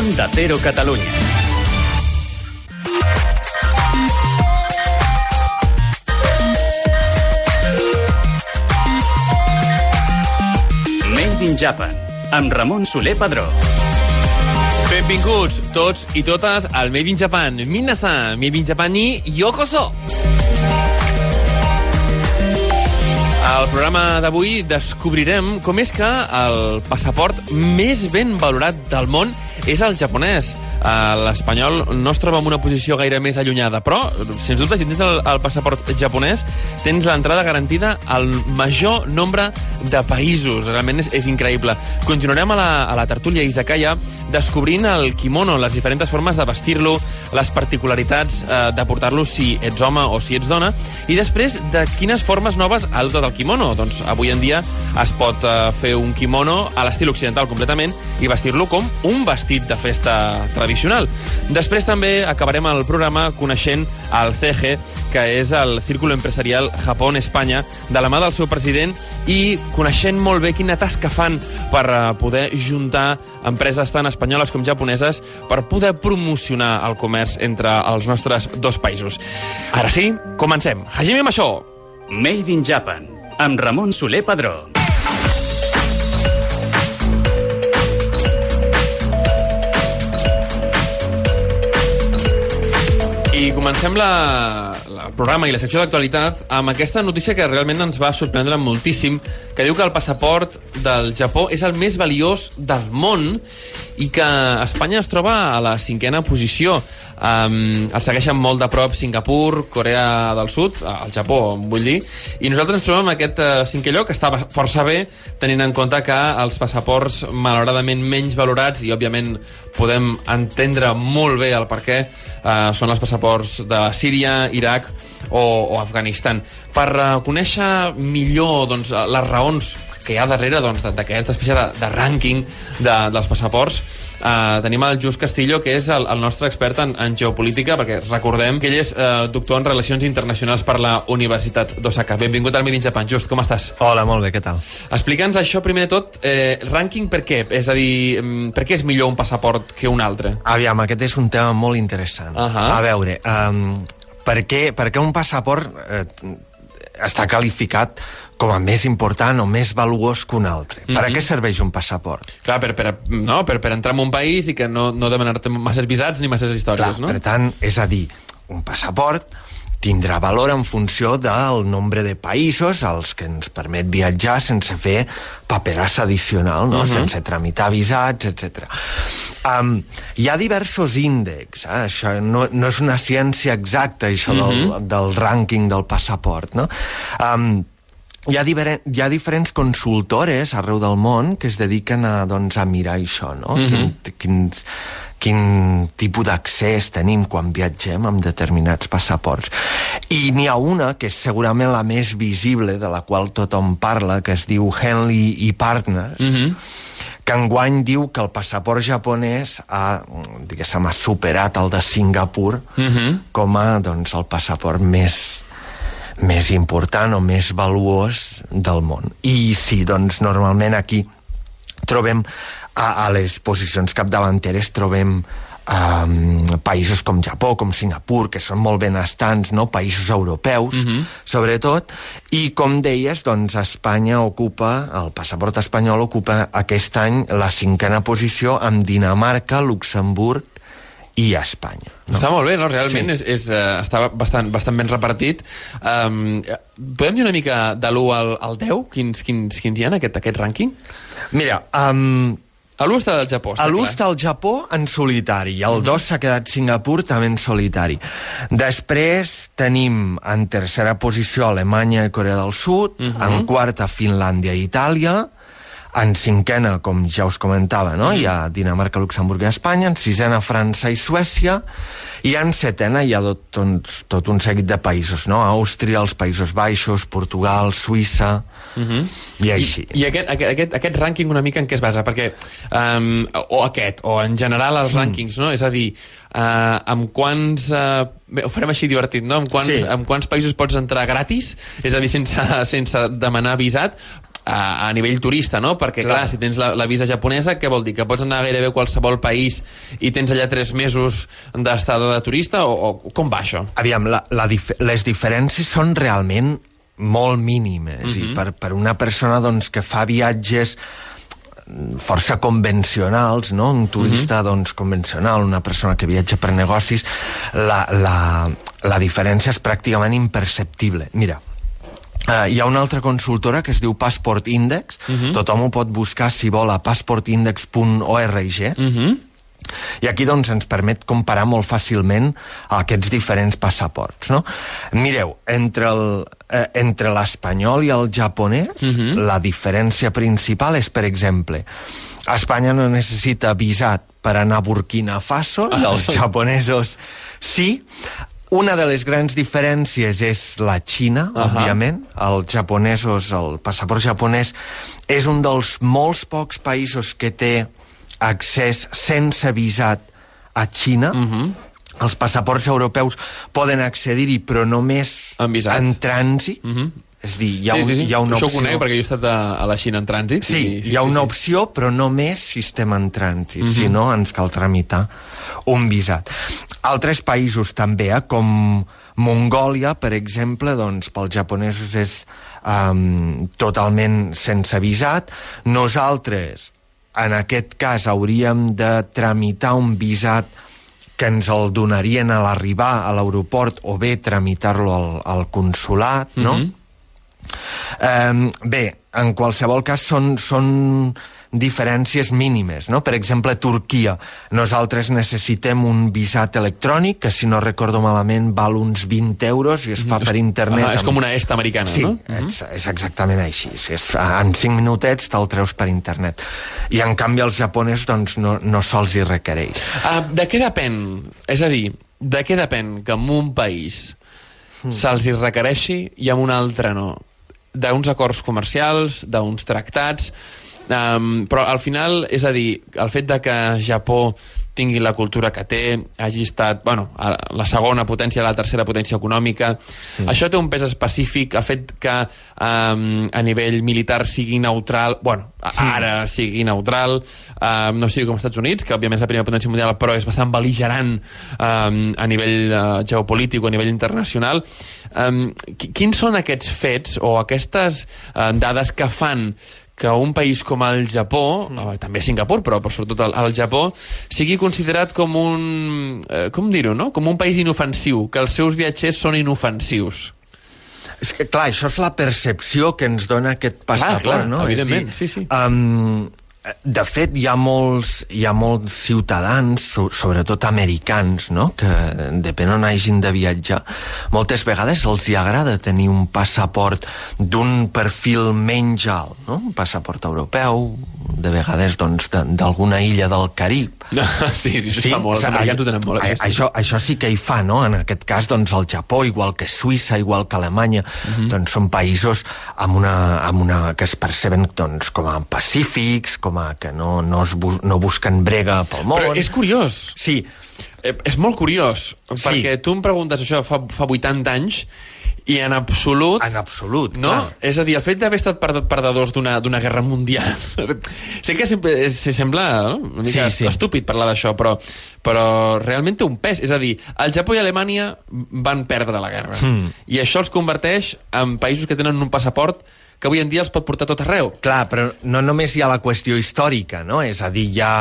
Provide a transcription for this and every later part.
Onda Cero Catalunya. Made in Japan, amb Ramon Soler Padró. Benvinguts tots i totes al Made in Japan. Minasan, Made in Japan ni yokoso! Al programa d'avui descobrirem com és que el passaport més ben valorat del món és el japonès. Uh, L'espanyol no es troba en una posició gaire més allunyada, però, sens dubte, si tens el, el passaport japonès, tens l'entrada garantida al major nombre de països. Realment és, és increïble. Continuarem a la, a la tertúlia Izakaya descobrint el kimono, les diferents formes de vestir-lo, les particularitats eh, de portar-lo si ets home o si ets dona, i després de quines formes noves ha adoptat el kimono. Doncs avui en dia es pot eh, fer un kimono a l'estil occidental completament i vestir-lo com un vestit de festa tradicional. Després també acabarem el programa coneixent el CG, que és el Círculo Empresarial Japón-Espanya, de la mà del seu president i coneixent molt bé quina tasca fan per eh, poder juntar empreses tan espanyoles com japoneses per poder promocionar el comerç entre els nostres dos països. Ara sí, comencem. Hajime Masho! Made in Japan, amb Ramon Soler Padró. I comencem la, programa i la secció d'actualitat amb aquesta notícia que realment ens va sorprendre moltíssim, que diu que el passaport del Japó és el més valiós del món i que Espanya es troba a la cinquena posició. Um, el segueixen molt de prop Singapur, Corea del Sud, el Japó, vull dir, i nosaltres ens trobem en aquest uh, cinquè lloc, que està força bé, tenint en compte que els passaports malauradament menys valorats, i òbviament podem entendre molt bé el per què, uh, són els passaports de Síria, Iraq o, o Afganistan. Per uh, conèixer millor doncs, les raons que hi ha darrere doncs, d'aquesta espècie de, de rànquing de, dels passaports, Uh, tenim el Just Castillo, que és el, el nostre expert en, en geopolítica, perquè recordem que ell és uh, doctor en Relacions Internacionals per la Universitat d'Osaka. Benvingut al Midin Japan. Just, com estàs? Hola, molt bé, què tal? Explica'ns això, primer de tot, eh, rànquing per què? És a dir, per què és millor un passaport que un altre? Aviam, aquest és un tema molt interessant. Uh -huh. A veure, um, per, què, per què un passaport eh, està qualificat com a més important o més valuós que un altre. Mm -hmm. Per a Mhm. què serveix un passaport? Clar, per, per, no, per, per entrar en un país i que no, no demanar-te masses visats ni masses històries, Clar, no? Per tant, és a dir, un passaport tindrà valor en funció del nombre de països als que ens permet viatjar sense fer paperassa addicional, no? Mhm. sense tramitar visats, etc. Um, hi ha diversos índexs, eh? això no, no és una ciència exacta, això del, Mhm. del rànquing del passaport. No? Um, hi ha, hi ha diferents consultores arreu del món que es dediquen a, doncs, a mirar això, no? Mhm. quin, quin, quin tipus d'accés tenim quan viatgem amb determinats passaports. I n'hi ha una, que és segurament la més visible, de la qual tothom parla, que es diu Henley i Partners, Mhm. que enguany diu que el passaport japonès ha, diguéssim, ha superat el de Singapur Mhm. com a doncs, el passaport més, més important o més valuós del món. I sí, doncs normalment aquí trobem a, a les posicions capdavanteres trobem um, països com Japó, com Singapur, que són molt benestants, no? països europeus, mm -hmm. sobretot, i com deies, doncs Espanya ocupa, el passaport espanyol ocupa aquest any la cinquena posició amb Dinamarca, Luxemburg i Espanya. No? Està molt bé, no? Realment Sí. és, és, uh, està bastant, bastant ben repartit. Um, podem dir una mica de l'1 al, al 10? Quins, quins, quins hi ha en aquest, aquest rànquing? Mira, um, A l'1 està del Japó, està A l'ús clar. està el Japó en solitari, i el 2 s'ha quedat Singapur també en solitari. Després tenim en tercera posició Alemanya i Corea del Sud, en quarta Finlàndia i Itàlia, en cinquena, com ja us comentava, no? hi ha Dinamarca, Luxemburg i Espanya, en sisena França i Suècia, i en setena hi ha tot, tot, tot un seguit de països, no? Àustria, els Països Baixos, Portugal, Suïssa, i així. I, i aquest, aquest, aquest, aquest rànquing una mica en què es basa? Perquè, um, o aquest, o en general els rànquings, no? És a dir, uh, amb quants... Uh, bé, ho farem així divertit, no? Amb quants, Sí. amb quants països pots entrar gratis? És a dir, sense, sense demanar visat? A, a nivell turista, no? Perquè, clar, Clar. si tens la, la visa japonesa, què vol dir? Que pots anar gairebé a qualsevol país i tens allà tres mesos d'estada de turista? O, o com va això? Aviam, la, la dif les diferències són realment molt mínimes mm -hmm. i per, per una persona doncs, que fa viatges força convencionals, no? un turista mm -hmm. doncs, convencional, una persona que viatja per negocis, la, la, la diferència és pràcticament imperceptible. Mira, Uh, hi ha una altra consultora que es diu Passport Index, uh -huh. tothom ho pot buscar si vol a passportindex.org, uh -huh. i aquí doncs, ens permet comparar molt fàcilment aquests diferents passaports. No? Mireu, entre el, eh, entre l'espanyol i el japonès, uh -huh. la diferència principal és, per exemple, Espanya no necessita visat per anar a Burkina Faso, i els japonesos sí. Una de les grans diferències és la Xina, uh -huh. òbviament. Els japonesos, el passaport japonès, és un dels molts pocs països que té accés sense visat a Xina. Uh -huh. Els passaports europeus poden accedir-hi, però només visat. en trànsit. Uh -huh. És dir, hi ha, sí, sí, sí. hi ha una Això opció... ho conec, perquè jo he estat a, a la Xina en trànsit. Sí, i, hi ha una opció, però només si estem en trànsit. Mm -hmm. Si no, ens cal tramitar un visat. Altres països també, eh, com Mongòlia, per exemple, doncs pels japonesos és um, totalment sense visat. Nosaltres, en aquest cas, hauríem de tramitar un visat que ens el donarien a l'arribar a l'aeroport o bé tramitar-lo al, al consulat, no? Mm -hmm. Um, bé, en qualsevol cas són, són diferències mínimes, no? Per exemple, Turquia. Nosaltres necessitem un visat electrònic que, si no recordo malament, val uns 20 euros i es fa per internet. Ah, és amb- com una est americana, Sí, no? és, és exactament així. És, en 5 minutets te'l treus per internet. I en canvi els japonesos doncs, no, no se'ls hi requereix. Uh, de què depèn? És a dir, de què depèn que en un país Hmm. se'ls hi requereixi i en un altre no? D'uns acords comercials, d'uns tractats... Um, però al final, és a dir, el fet de que Japó tingui la cultura que té, hagi estat bueno, la segona potència, la tercera potència econòmica, Sí. això té un pes específic, el fet que um, a nivell militar sigui neutral, bueno, ara sigui neutral, um, no sigui com els Estats Units, que òbviament és la primera potència mundial, però és bastant beligerant um, a nivell uh, geopolític o a nivell internacional. Um, qui- quins són aquests fets o aquestes uh, dades que fan que un país com el Japó, mm. també Singapur, però, però sobretot el, el Japó, sigui considerat com un... Eh, com dir-ho, no? Com un país inofensiu, que els seus viatgers són inofensius. És que, clar, això és la percepció que ens dona aquest passaport, clar, no? evidentment, és sí, sí. Um, de fet, hi ha molts, hi ha molts ciutadans, so, sobretot americans, no?, que depèn on hagin de viatjar, moltes vegades els hi agrada tenir un passaport d'un perfil menys alt, no?, un passaport europeu, de vegades, doncs, d'alguna illa del Carib, sí, sí, això sí, fa molt. Els americans ho tenen molt. Això, sí. això, això sí que hi fa, no? En aquest cas, doncs, el Japó, igual que Suïssa, igual que Alemanya, Mhm. doncs són països amb una, amb una, que es perceben doncs, com a pacífics, com a que no, no, es bu no busquen brega pel món. Però és curiós. Sí, Eh, és molt curiós, Sí. perquè tu em preguntes això fa, fa 80 anys i en absolut... En absolut, no? clar. És a dir, el fet d'haver estat perd- perdedors d'una guerra mundial... sé que sempre, se sembla no? una mica Sí, sí. estúpid parlar d'això, però, però realment té un pes. És a dir, el Japó i Alemanya van perdre la guerra. Hmm. I això els converteix en països que tenen un passaport que avui en dia els pot portar tot arreu. Clar, però no només hi ha la qüestió històrica, no? És a dir, hi ha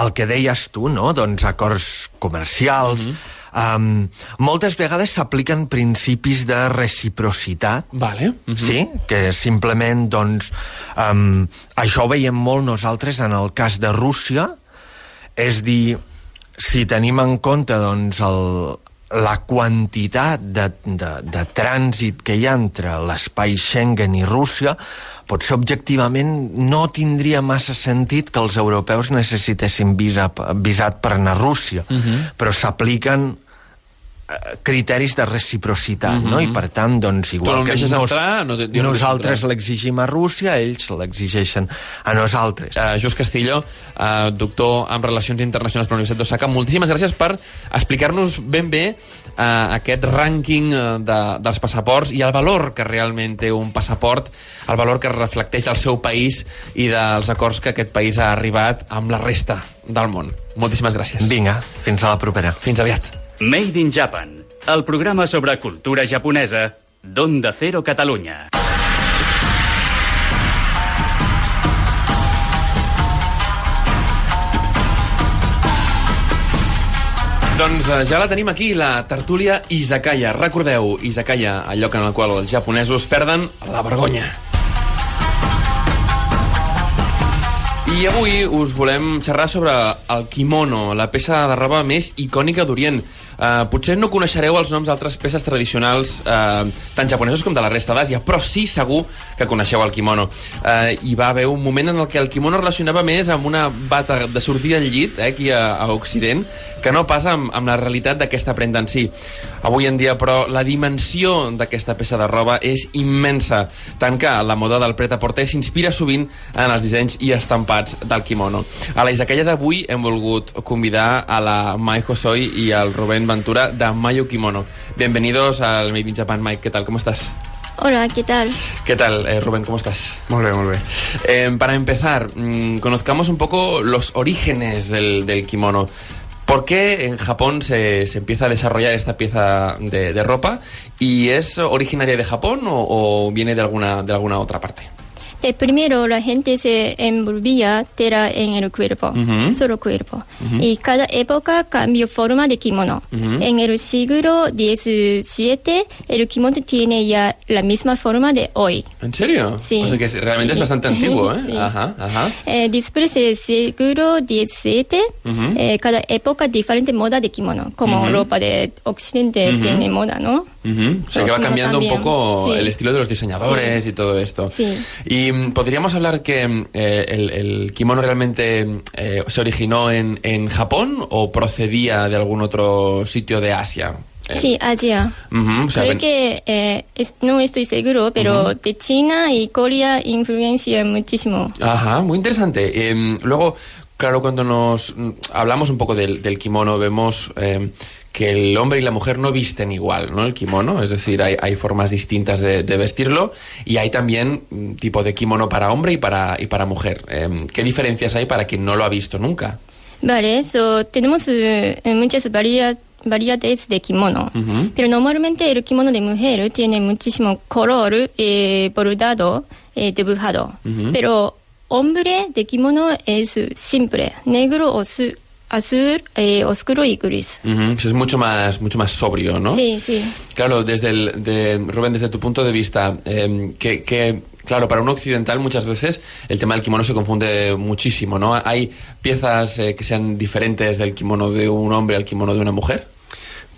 el que deies tu, no? Doncs acords comercials... Mm -hmm. um, moltes vegades s'apliquen principis de reciprocitat, Vale. Mhm. sí? Que simplement, doncs, um, això ho veiem molt nosaltres en el cas de Rússia, és dir, si tenim en compte, doncs, el, la quantitat de, de, de trànsit que hi ha entre l'espai Schengen i Rússia, potser objectivament no tindria massa sentit que els europeus necessitessin visa, visat per anar a Rússia, uh -huh. però s'apliquen criteris de reciprocitat, no? I per tant, doncs, igual que nos, entrar, no te- nosaltres l'exigim a Rússia, ells l'exigeixen a nosaltres. Uh, Just Castillo, uh, doctor en Relacions Internacionals per la Universitat d'Osaka, moltíssimes gràcies per explicar-nos ben bé uh, aquest rànquing de, dels passaports i el valor que realment té un passaport, el valor que reflecteix el seu país i dels acords que aquest país ha arribat amb la resta del món. Moltíssimes gràcies. Vinga, fins a la propera. Fins aviat. Made in Japan, el programa sobre cultura japonesa d'Onda Cero Catalunya. Doncs eh, ja la tenim aquí, la tertúlia Izakaya. Recordeu, Izakaya, el lloc en el qual els japonesos perden la vergonya. I avui us volem xerrar sobre el kimono, la peça de roba més icònica d'Orient. Uh, potser no coneixereu els noms d'altres peces tradicionals uh, tant japonesos com de la resta d'Àsia, però sí segur que coneixeu el kimono. Uh, hi va haver un moment en el que el kimono relacionava més amb una bata de sortir al llit, eh, aquí a, a Occident, que no pas amb, amb la realitat d'aquesta prenda en si. Avui en dia, però, la dimensió d'aquesta peça de roba és immensa, tant que la moda del pret-a-porter s'inspira sovint en els dissenys i estampats del kimono. A la Izakaya d'avui hem volgut convidar a la Mai Hosoi i al Rubén Ventura de Mayo Kimono. Bienvenidos al Made in Japan, Mike. ¿Qué tal? ¿Cómo estás? Hola, ¿qué tal? ¿Qué tal, eh, Rubén? ¿Cómo estás? Muy bien, muy bien. Eh, para empezar, mm, conozcamos un poco los orígenes del, del kimono. ¿Por qué en Japón se, se empieza a desarrollar esta pieza de, de ropa? ¿Y es originaria de Japón o, o viene de alguna, de alguna otra parte? De primero la gente se envolvía tela en el cuerpo, Ujú. solo cuerpo. Y cada época cambió forma de kimono. En el siglo XVII el kimono tiene ya la misma forma de hoy. ¿En serio? Sí. O sea que realmente es bastante antiguo, ¿eh? Sí. Ajá, ajá. Eh, después del siglo XVII, eh, cada época diferente moda de kimono, como ropa de Occidente tiene moda, ¿no? Ujú. O sea que va cambiando un poco Sí. el estilo de los diseñadores y todo esto. Sí. Y mm, podríamos hablar que mm, eh, el, el kimono realmente mm, eh, se originó en, en Japón o procedía de algún otro sitio de Asia. Eh, Sí, Asia. ujú, o sea, Creo ven- que eh, es- no estoy seguro, pero de China y Corea influencia muchísimo. Ajá, muy interesante. Em, luego, claro, cuando nos hablamos un poco del, del kimono, vemos em, que el hombre y la mujer no visten igual, ¿no? El kimono, es decir, hay, hay formas distintas de, de vestirlo y hay también mm, tipo de kimono para hombre y para, y para mujer. Em, ¿Qué diferencias hay para quien no lo ha visto nunca? Vale, so, tenemos eh, muchas varia- variedades de kimono, Ujú. pero normalmente el kimono de mujer tiene muchísimo color eh, bordado, eh, dibujado, Ujú. pero hombre de kimono es simple, negro o su- azul, eh, oscuro y gris. Eso es mucho más, mucho más sobrio, ¿no? Sí, sí. Claro, desde el, de, Rubén, desde tu punto de vista, eh, que, que, claro, para un occidental muchas veces el tema del kimono se confunde muchísimo, ¿no? Hay piezas eh, que sean diferentes del kimono de un hombre al kimono de una mujer.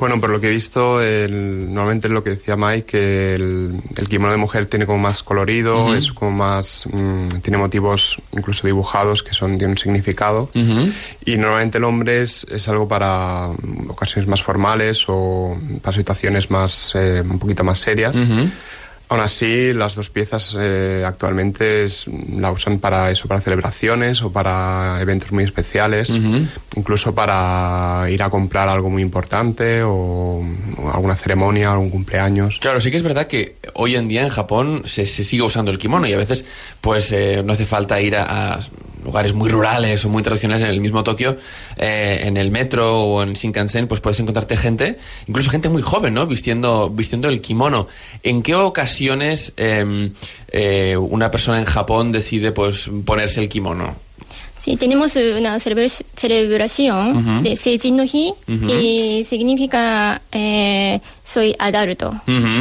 Bueno, por lo que he visto, el- normalmente lo que decía Mike, que el, el kimono de mujer tiene como más colorido, es como más, mm, tiene motivos incluso dibujados que son, tienen un significado. Y normalmente el hombre es, es algo para mm, ocasiones más formales o para situaciones más, eh, un poquito más serias. Ujú. Aún así, las dos piezas eh, actualmente es- la usan para eso, para celebraciones o para eventos muy especiales, incluso para ir a comprar algo muy importante o, o alguna ceremonia, algún cumpleaños. Claro, sí que es verdad que hoy en día en Japón se, se sigue usando el kimono y a veces pues eh, no hace falta ir a, a lugares muy rurales o muy tradicionales en el mismo Tokio, eh, en el metro o en Shinkansen, pues puedes encontrarte gente, incluso gente muy joven, ¿no? Vistiendo, vistiendo el kimono. ¿En qué ocasiones em, eh, una persona en Japón decide pues ponerse el kimono? Sí, tenemos una celebra- celebración Ujú. de Seijin no Hi Ujú. y significa eh, soy adulto.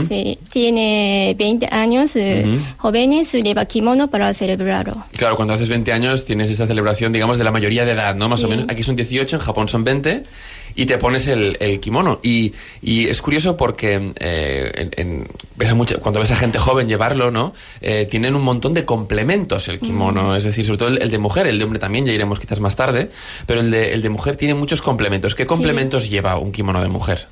Sí, tiene 20 años, eh, jóvenes lleva kimono para celebrarlo. Claro, cuando haces 20 años tienes esa celebración, digamos, de la mayoría de edad, ¿no? Más o menos. Aquí son 18, en Japón son 20 y te pones el, el kimono. Y, y es curioso porque eh, en- en- ves a mucha- cuando ves a gente joven llevarlo, ¿no? Eh, tienen un montón de complementos el kimono. Es decir, sobre todo el, el de mujer, el de hombre también, ya iremos quizás más tarde, pero el de, el de mujer tiene muchos complementos. ¿Qué complementos lleva un kimono de mujer?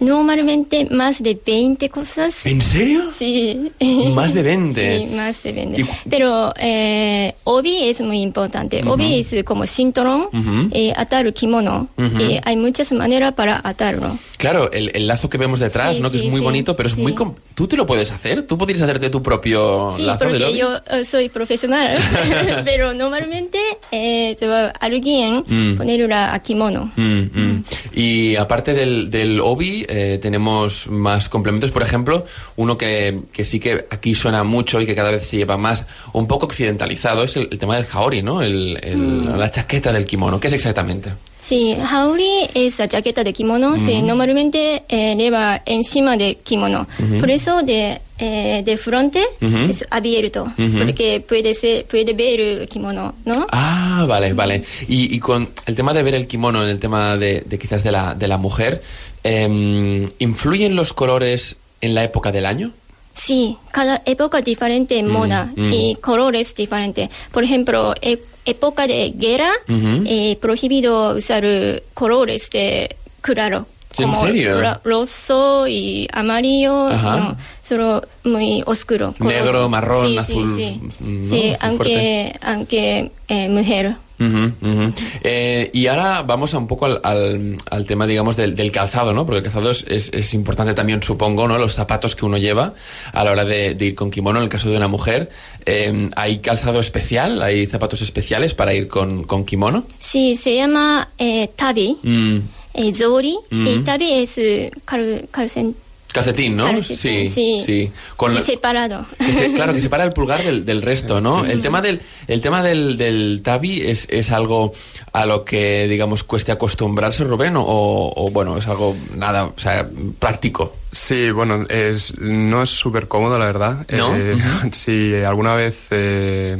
Normalmente más de 20 cosas. ¿En serio? Sí. Más de 20. Sí, más de 20. Y- Pero eh, obi es muy importante. Obi es como cinturón, Ujú. eh, atar el kimono. Ujú. Y hay muchas maneras para atarlo. Claro, el, el lazo que vemos detrás, Sí, ¿no? Que sí, es muy bonito, pero es muy... ¿Tú te lo puedes hacer? ¿Tú podrías hacerte tu propio Sí, lazo porque lobby? yo eh, soy profesional. Pero normalmente eh, te va- alguien Mm. poner la kimono. Mm, mm. Y aparte del, del obi, eh, tenemos más complementos. Por ejemplo, uno que, que sí que aquí suena mucho y que cada vez se lleva más, un poco occidentalizado, es el, el tema del jaori, ¿no? El, el- Mm. La chaqueta del kimono. ¿Qué es exactamente? Sí, haori es la chaqueta de kimono. Sí, normalmente eh, lleva encima de kimono. Por eso de, eh, de frente Ujú. es abierto. Ujú. Porque puede, ser, puede ver el kimono, ¿no? Ah, vale, vale. Y, y con el tema de ver el kimono, en el tema de, de quizás de la, de la mujer, em, ¿influyen los colores en la época del año? Sí, cada época diferente en moda mm. y colores diferentes. Por ejemplo, e- época de guerra, eh, prohibido usar eh, colores de claro. ¿En serio? roso y amarillo, no, solo muy oscuro. Negro, marrón, Sí, sí, azul, Sí, mm, ¿no? Sí, Azul aunque, aunque eh, mujer. Ujú, ujú. Eh, y ahora vamos a un poco al, al- al tema, digamos, del, del calzado, ¿no? Porque el calzado es, es- es importante también, supongo, ¿no? Los zapatos que uno lleva a la hora de, de ir con kimono, en el caso de una mujer. Eh, ¿Hay calzado especial? ¿Hay zapatos especiales para ir con, con kimono? Sí, se llama eh, tabi, Mm, eh, zori, y tabi es eh, cal, calcen- calcetín, ¿no? calcetín, sí, sí. Con Sí, lo- separado. que se- claro, que separa el pulgar del, del resto, ¿no? el tema del, el tema del, del tabi es, es algo a lo que, digamos, cueste acostumbrarse, Rubén, o, o, bueno, es algo nada, o sea, práctico. Sí, bueno, es, no es súper cómodo, la verdad. ¿No? Eh, si alguna vez eh,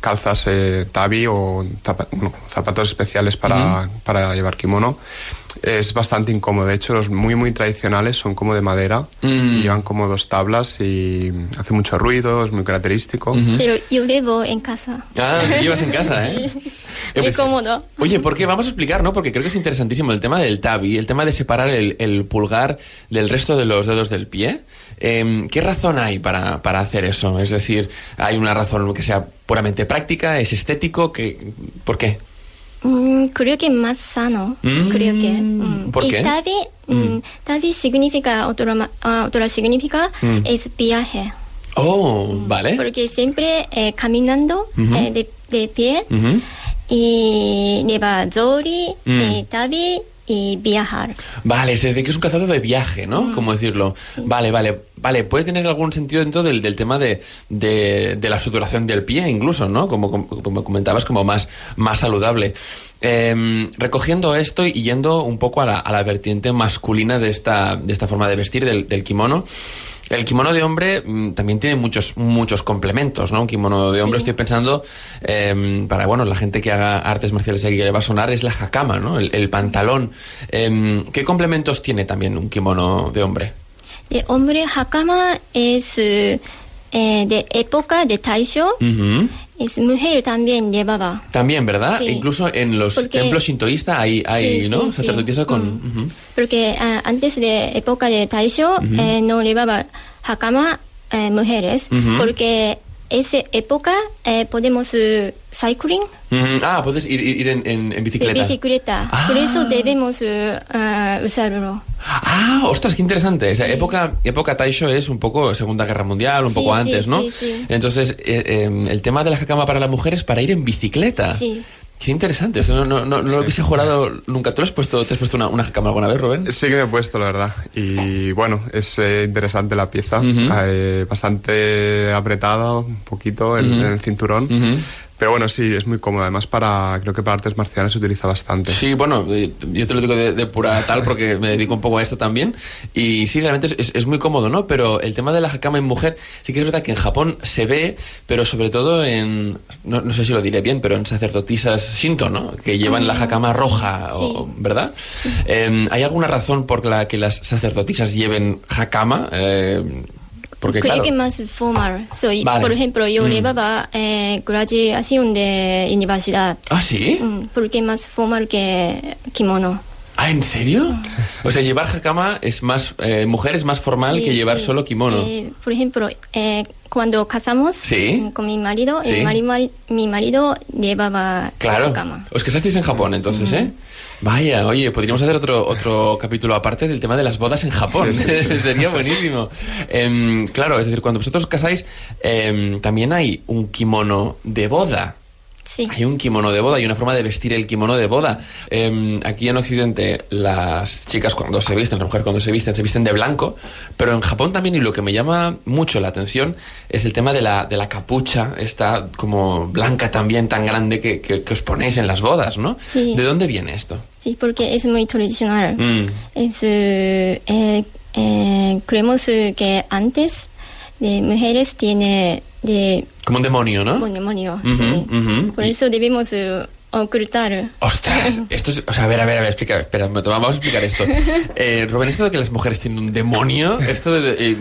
calzas eh, tabi o zapa- bueno, zapatos especiales para, para llevar kimono, es bastante incómodo. De hecho, los muy, muy tradicionales son como de madera Mm. y llevan como dos tablas y hace mucho ruido, es muy característico. Pero yo llevo en casa. Ah, lo llevas en casa, ¿eh? Eh, Muy cómodo. Oye, ¿por qué? Vamos a explicar, ¿no? Porque creo que es interesantísimo el tema del tabi, el tema de separar el, el pulgar del resto de los dedos del pie. Em, ¿Qué razón hay para, para hacer eso? Es decir, ¿hay una razón que sea puramente práctica? ¿Es estético? ¿Qué, ¿Por qué? Mm, creo que más sano. Mm, creo que. mm. ¿por qué? Y tabi, mm, tabi significa, otra, ma- ah, otra significa, Mm. es viaje. Oh, vale. Porque siempre eh, caminando Ujú. eh, de, de pie Ujú. y lleva zori, Mm. eh, tabi y viajar. Vale, se dice que es un calzado de viaje, ¿no? ¿Cómo decirlo? Vale, vale, vale. Puede tener algún sentido dentro del, del tema de, de, de la suturación del pie, incluso, ¿no? Como, como, como comentabas, como más, más saludable. Em, recogiendo esto y yendo un poco a la, a la vertiente masculina de esta, de esta forma de vestir del, del kimono. El kimono de hombre mm, también tiene muchos muchos complementos, ¿no? Un kimono de hombre, Sí. estoy pensando, em, para bueno, la gente que haga artes marciales aquí que le va a sonar, es la hakama, ¿no? El, el pantalón. Em, ¿Qué complementos tiene también un kimono de hombre? De hombre, hakama es eh, de época de Taisho. Es mujer también llevaba. También, ¿verdad? Sí. Incluso en los Porque- templos sintoístas hay, hay Sí, ¿no? sí. Sacerdotisas con... Mm. ujú. Porque ah, antes de época de Taisho eh, no llevaba hakama eh, mujeres. Porque esa época eh, podemos eh, cycling Ujú. Ah, puedes ir, ir- en, en- en bicicleta. bicicleta. Ah. Por eso debemos ah, usarlo. Ah, ostras, qué interesante. Esa época, época Taisho es un poco Segunda Guerra Mundial, un Sí, poco sí, antes, ¿no? sí, sí. Entonces, eh, eh, el tema de la hakama para la mujer es para ir en bicicleta. Sí. Qué interesante. Eso no, no, no, no lo hubiese jurado nunca. ¿Tú has puesto, te has puesto una, una hakama alguna vez, Rubén? Sí que me he puesto, la verdad. Y bueno, es eh, interesante la pieza. Eh, bastante apretada, un poquito en, el cinturón. Pero bueno, sí, es muy cómodo. Además, para creo que para artes marciales se utiliza bastante. Sí, bueno, eh, yo te lo digo de, de pura tal porque me dedico un poco a esto también. Y sí, realmente es, es- es muy cómodo, ¿no? Pero el tema de la hakama en mujer, sí que es verdad que en Japón se ve, pero sobre todo en, no, no sé si lo diré bien, pero en sacerdotisas shinto, ¿no? Que llevan la hakama roja, o- sí. ¿verdad? Eh, ¿Hay alguna razón por la que las sacerdotisas lleven hakama? Eh, porque Creo claro... que más formal. Soy, Vale. Por ejemplo, yo Mm. llevaba eh, graduación de universidad. Ah, sí. Mm, porque más formal que kimono. Ah, ¿en serio? O sea, llevar hakama es más, eh, mujer es más formal Sí, que llevar sí. solo kimono. Eh, por ejemplo, eh, cuando casamos Sí. mm, con mi marido, Sí. el mari- mari- mi marido llevaba Claro. cama. Os casasteis en Japón, entonces, ¿eh? Vaya, oye, podríamos hacer otro, otro capítulo aparte del tema de las bodas en Japón. Sí, sí, sí. Sería buenísimo. Em, claro, es decir, cuando vosotros os casáis, em, también hay un kimono de boda. Sí. Hay un kimono de boda, hay una forma de vestir el kimono de boda. Em, aquí en Occidente, las chicas cuando se visten, las mujeres cuando se visten, se visten de blanco, pero en Japón también, y lo que me llama mucho la atención, es el tema de la, de la capucha, esta como blanca también, tan grande que, que- que os ponéis en las bodas, ¿no? Sí. ¿De dónde viene esto? Sí, porque es muy tradicional. Mm. Es, eh, eh, eh, creemos que antes de mujeres tiene de Como un demonio, ¿no? un demonio. Ujú, sí. ujú. Por eso debemos eh, ocultar. Ostras, esto es, o sea, a ver, a ver, a ver, explica, espera, vamos a explicar esto. Eh, Rubén, esto de que las mujeres tienen un demonio, ¿esto de, eh,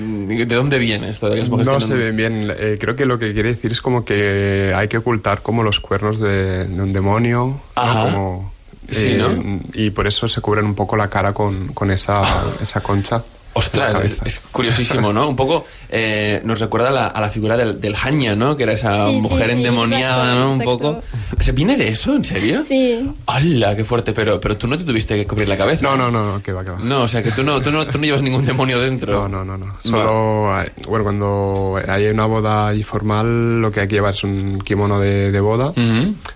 de dónde viene esto de que las mujeres No sé un- bien, bien. eh, creo que lo que quiere decir es como que hay que ocultar como los cuernos de, de un demonio. ¿no? Ajá. Como, Sí, eh, ¿no? Y por eso se cubren un poco la cara con, con esa, esa concha. Ostras, es, curiosísimo, ¿no? Un poco eh, nos recuerda a la, a la figura del, del Hanya, ¿no? Que era esa Sí, mujer sí, endemoniada, ¿no? Un poco. O sea, ¿Viene de eso? ¿En serio? Sí. ¡Hala, qué fuerte! Pero, pero tú no te tuviste que cubrir la cabeza. No, no, no, no, que va, que va. No, o sea, que tú no, tú no, tú no llevas ningún demonio dentro. No, no, no, no. Solo, hay- bueno, cuando hay una boda ahí formal, lo que hay que llevar es un kimono de, de boda.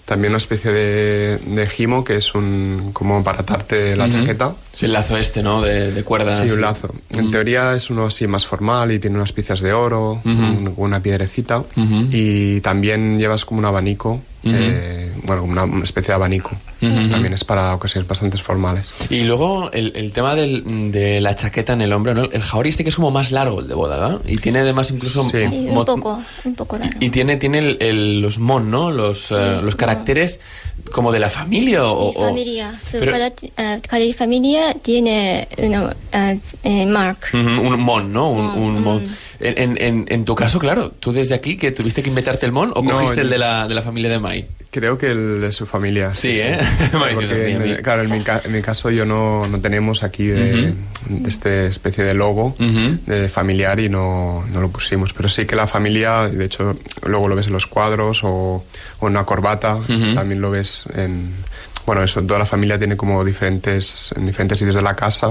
También una especie de, de himo, que es un como para atarte la chaqueta. Sí, el lazo este, ¿no? De, de cuerda. Sí, un lazo. En teoría es uno así más formal y tiene unas piezas de oro, un- una piedrecita. Y también llevas como un abanico, eh, bueno, una, una especie de abanico. También es para ocasiones bastante formales. Y luego el, el tema del- de la chaqueta en el hombro, ¿no? El jaori este que es como más largo el de boda, ¿verdad? Y tiene además incluso... Sí. Sí, un poco, un poco raro. Y tiene, tiene el- el- los mon, ¿no? Los, Sí, eh, los no. caracteres como de la familia o... Sí, o- familia. So, pero- cada, eh, cada familia tiene una eh, mark. Un mon, ¿no? Un, Mon, un mon. mm. En, en- en- tu caso, claro, tú desde aquí que tuviste que inventarte el mon o No, cogiste el de la, de la familia de Mai. Creo que el de su familia. Sí, ¿eh? Vale, Porque, en- claro, en mi, ca- en mi caso yo no, no tenemos aquí de, de este especie de logo de familiar y no, no lo pusimos. Pero sí que la familia, de hecho, luego lo ves en los cuadros o, o en una corbata, también lo ves en... Bueno, eso, toda la familia tiene como diferentes, en diferentes sitios de la casa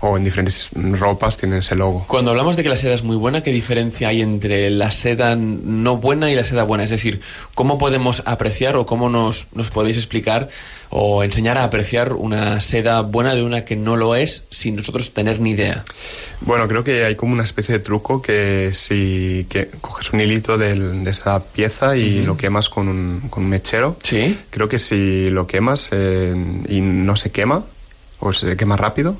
o en diferentes ropas tienen ese logo. Cuando hablamos de que la seda es muy buena, ¿qué diferencia hay entre la seda no buena y la seda buena? Es decir, ¿cómo podemos apreciar o cómo nos, nos podéis explicar o enseñar a apreciar una seda buena de una que no lo es sin nosotros tener ni idea? Bueno, creo que hay como una especie de truco que si que coges un hilito del- de esa pieza y lo quemas con un, con un mechero, Sí. creo que si lo quemas eh, y no se quema, o se quema rápido,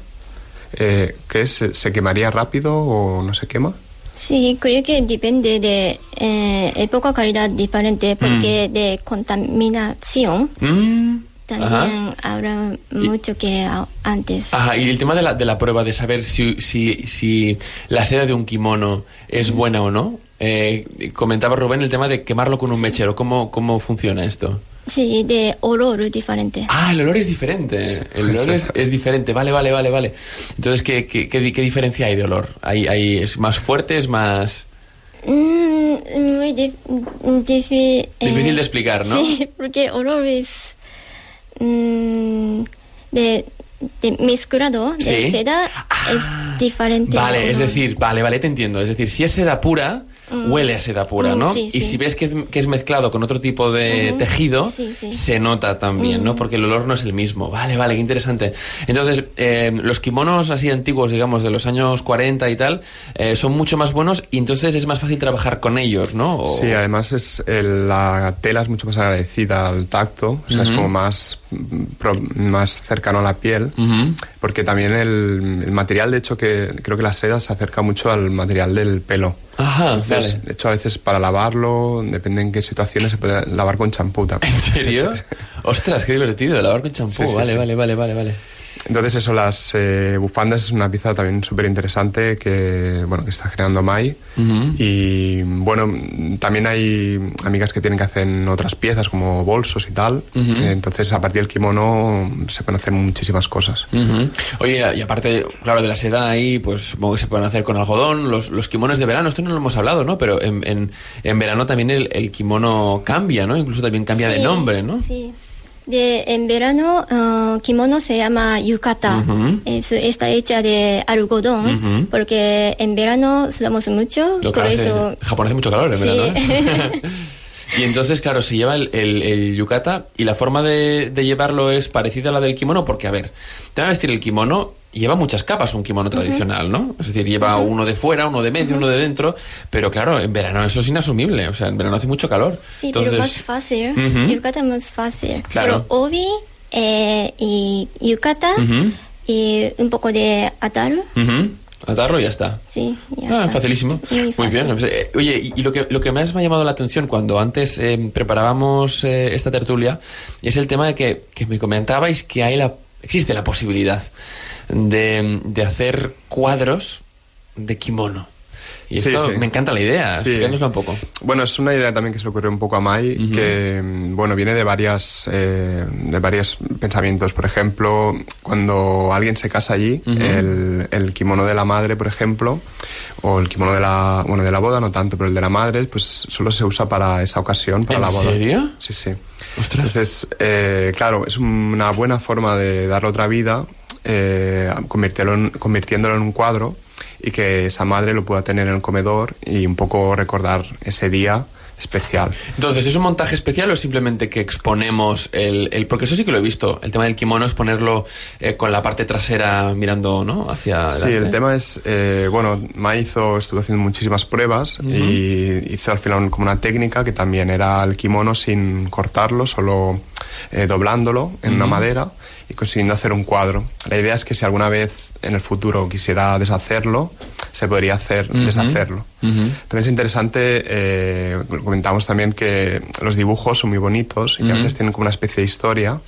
eh, ¿qué es? ¿Se, se quemaría rápido o no se quema? Sí, creo que depende de eh, época, calidad diferente, porque de contaminación Mm, también habrá mucho que antes. Ajá, y el tema de la, de la prueba, de saber si, si, si la seda de un kimono es buena o no. Eh, comentaba Rubén el tema de quemarlo con un mechero. ¿Cómo, ¿Cómo funciona esto? Sí, de olor diferente. Ah, el olor es diferente. El olor es, es diferente. Vale, vale, vale, vale. Entonces, ¿qué, qué, qué, qué diferencia hay de olor? ¿Hay, hay, ¿Es más fuerte? ¿Es más...? Mm, muy dif- eh, Difícil de explicar, ¿no? Sí, porque olor es mm, de, de mezclado de Sí. seda es diferente. Vale, es decir, vale, vale, te entiendo. Es decir, si es seda pura, huele a seda pura, Mm, ¿no? sí, y si ves que, es- que es mezclado con otro tipo de tejido, Sí, sí. se nota también, ¿no? Porque el olor no es el mismo. Vale, vale, qué interesante. Entonces, eh, los kimonos así antiguos, digamos, de los años 40 y tal, eh, son mucho más buenos y entonces es más fácil trabajar con ellos, ¿no? O- Sí, además es el- la tela es mucho más agradecida al tacto, o sea, es como más, mm, pro- más cercano a la piel, porque también el, el material, de hecho, que creo que la seda se acerca mucho al material del pelo. Ajá, Entonces, vale. De hecho, a veces para lavarlo, depende en qué situaciones, se puede lavar con champú también. ¿En serio? Sí, sí. Ostras, qué divertido, lavar con champú. Sí, vale, vale, vale, vale, vale. Entonces eso, las eh, bufandas es una pieza también súper interesante que, bueno, que está creando Mai. Y bueno, también hay amigas que tienen que hacer otras piezas como bolsos y tal. Eh, Entonces a partir del kimono se pueden hacer muchísimas cosas. Oye, y aparte, claro, de la seda ahí, pues supongo que se pueden hacer con algodón, los, los kimonos de verano, esto no lo hemos hablado, ¿no? Pero en, en, en verano también el, el kimono cambia, ¿no? Incluso también cambia de nombre, ¿no? Sí. De, en verano, ah, kimono se llama yukata. Es, está hecha de algodón, porque en verano sudamos mucho, Lo por eso... en Japón hace mucho calor en Sí. verano, ¿eh? y entonces, claro, se lleva el, el, el yukata y la forma de, de llevarlo es parecida a la del kimono porque, a ver, te van a vestir el kimono lleva muchas capas un kimono tradicional, ¿no? Es decir, lleva uno de fuera, uno de medio, uno de dentro, pero claro, en verano eso es inasumible, o sea, en verano hace mucho calor. Sí, Entonces, pero más fácil. Ujú. Yukata más fácil. Claro. Solo obi eh, y yukata Ujú. y un poco de ataru. Ujú. Atarlo y ya está. Sí, ya Ah, está. facilísimo. Muy Muy, bien. Eh, Oye, y y lo que, lo que más me ha llamado la atención cuando antes eh, preparábamos eh, esta tertulia es el tema de que, que me comentabais que hay la, existe la posibilidad de, de hacer cuadros de kimono. Y Sí, esto sí. me encanta la idea. Sí. Un poco. Bueno, es una idea también que se le ocurrió un poco a Mai, que mm, bueno, viene de varias eh, de varios pensamientos. Por ejemplo, cuando alguien se casa allí, el, el kimono de la madre, por ejemplo, o el kimono de la bueno de la boda no tanto, pero el de la madre, pues solo se usa para esa ocasión, para ¿En la boda. serio? Sí, sí. Ostras. Entonces, eh, claro, es una buena forma de darle otra vida, eh, convirtiéndolo en, convirtiéndolo en un cuadro y que esa madre lo pueda tener en el comedor y un poco recordar ese día especial. Entonces, ¿es un montaje especial o es simplemente que exponemos el, el- Porque eso sí que lo he visto. El tema del kimono es ponerlo eh, con la parte trasera mirando, ¿no? Hacia Sí, adelante. el tema es, eh, bueno, Ma hizo, estuvo haciendo muchísimas pruebas y hizo al final como una técnica que también era el kimono sin cortarlo, solo eh, doblándolo en una madera y consiguiendo hacer un cuadro. La idea es que si alguna vez en el futuro quisiera deshacerlo, se podría hacer deshacerlo. También es interesante, eh, comentamos también que los dibujos son muy bonitos y que a veces tienen como una especie de historia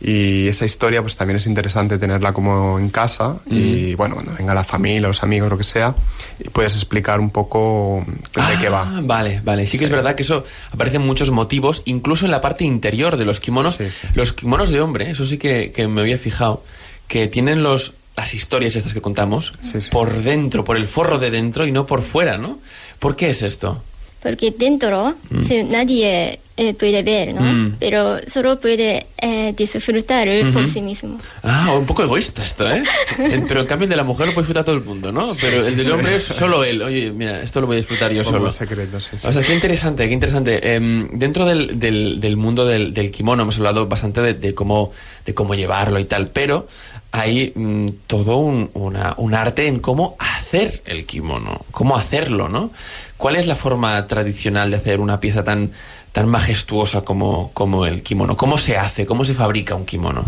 y esa historia pues también es interesante tenerla como en casa y bueno, cuando venga la familia, los amigos, lo que sea, y puedes explicar un poco de qué va. Ah, Vale, vale. Sí que es verdad que eso aparecen muchos motivos, incluso en la parte interior de los kimonos. Sí, sí. Los kimonos de hombre, eso sí que, que me había fijado, que tienen los las historias estas que contamos Sí, sí. por dentro, por el forro de dentro y no por fuera, ¿no? ¿Por qué es esto? Porque dentro sí, nadie eh, puede ver, ¿no? Mm. Pero solo puede eh, disfrutar por sí mismo. Ah, un poco egoísta esto, ¿eh? Pero en cambio el de la mujer lo puede disfrutar todo el mundo, ¿no? Pero el del hombre es solo él. Oye, mira, esto lo voy a disfrutar yo solo. más secreto, sí, sí. O sea, qué interesante, qué interesante. Em, dentro del, del- del mundo del, del kimono hemos hablado bastante de, de cómo, de cómo llevarlo y tal, pero hay mm, todo un, una- un arte en cómo hacer el kimono, cómo hacerlo, ¿no? ¿Cuál es la forma tradicional de hacer una pieza tan, tan majestuosa como, como el kimono? ¿Cómo se hace? ¿Cómo se fabrica un kimono?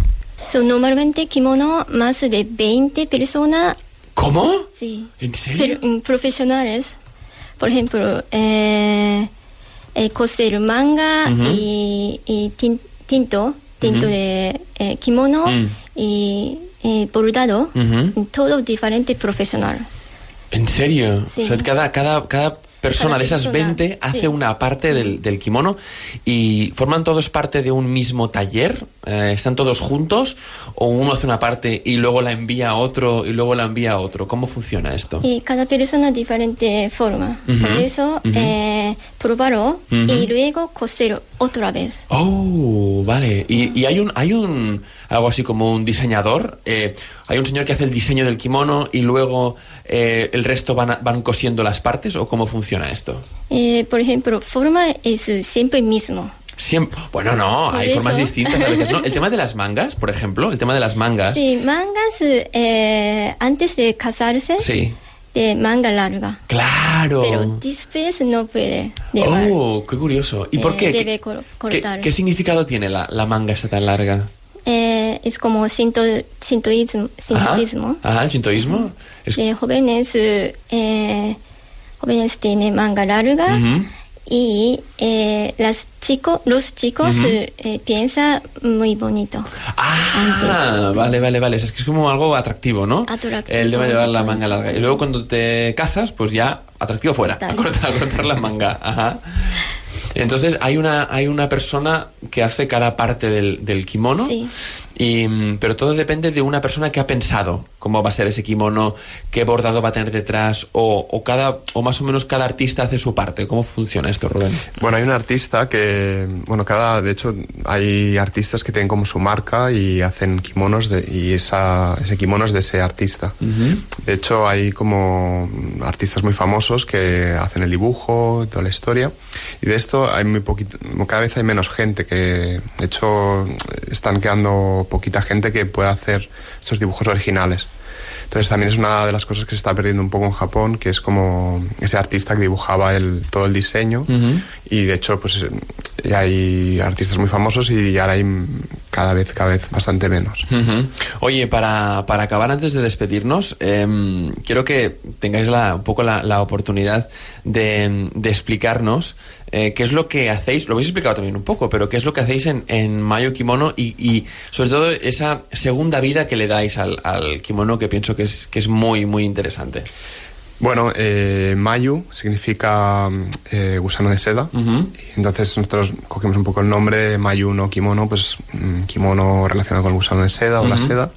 So, normalmente kimono más de 20 personas ¿Cómo? sí, ¿En serio? mm, profesionales. Por ejemplo, eh, eh, coser manga y, y tin- tinto, tinto de eh, kimono Mm. y, y bordado, Ujú. todo diferente profesional. ¿En serio? Sí. O sea, cada, cada, cada persona de esas persona, 20 hace sí. una parte del, del kimono y forman todos parte de un mismo taller. Eh, ¿Están todos juntos? ¿O uno hace una parte y luego la envía a otro y luego la envía a otro? ¿Cómo funciona esto? Y cada persona diferente forma. Ujú, Por eso, ujú. eh, probarlo Ujú. y luego coser otra vez. Oh, vale. ¿Y, y hay un hay un algo así como un diseñador? Eh, ¿Hay un señor que hace el diseño del kimono y luego eh, el resto van, a- van cosiendo las partes? ¿O cómo funciona esto? Eh, por ejemplo, forma es siempre mismo. Siempre. Bueno, no, Por hay eso. formas distintas a veces, ¿no? El tema de las mangas, por ejemplo, el tema de las mangas. Sí, mangas eh, antes de casarse Sí. de manga larga. Claro. Pero después no puede llevar. Oh, qué curioso. ¿Y por Eh, qué? debe ¿Qué, cor- qué- cortar. qué significado tiene la, la manga esta tan larga? Eh, es como sinto, sintoísmo. sintoísmo. Ajá, Ajá, sintoísmo. Es- De jóvenes, eh, jóvenes tienen manga larga y eh, las chico, los chicos eh, piensan muy bonito. Ah, vale, vale, vale. es que es como algo atractivo, ¿no? Atractivo. El de llevar la manga larga. Y luego cuando te casas, pues ya atractivo fuera. A cortar, a cortar la manga. Ajá. Entonces hay una, hay una persona que hace cada parte del, del kimono. Sí. Y, mm, pero todo depende de una persona que ha pensado cómo va a ser ese kimono, qué bordado va a tener detrás, o, o, cada, o más o menos cada artista hace su parte. ¿Cómo funciona esto, Rubén? Bueno, hay un artista que, bueno, cada, de hecho, hay artistas que tienen como su marca y hacen kimonos de, y esa, ese kimono es de ese artista. Uh -huh. De hecho, hay como artistas muy famosos que hacen el dibujo, toda la historia. Y de esto hay muy poquito, cada vez hay menos gente que, de hecho, están quedando poquita gente que pueda hacer estos dibujos originales. Entonces también es una de las cosas que se está perdiendo un poco en Japón, que es como ese artista que dibujaba el, todo el diseño uh -huh. y de hecho pues ya hay artistas muy famosos y ahora hay cada vez, cada vez bastante menos. Uh -huh. Oye, para, para, acabar antes de despedirnos, eh, quiero que tengáis la, un poco la, la oportunidad de, de explicarnos eh, qué es lo que hacéis, lo habéis explicado también un poco, pero qué es lo que hacéis en, en Mayo Kimono y, y, sobre todo esa segunda vida que le dais al, al kimono que pienso que es, que es muy, muy interesante. Bueno, eh, Mayu significa eh, gusano de seda. Uh -huh. y entonces nosotros cogemos un poco el nombre Mayu no kimono, pues un kimono relacionado con el gusano de seda uh -huh. o la seda.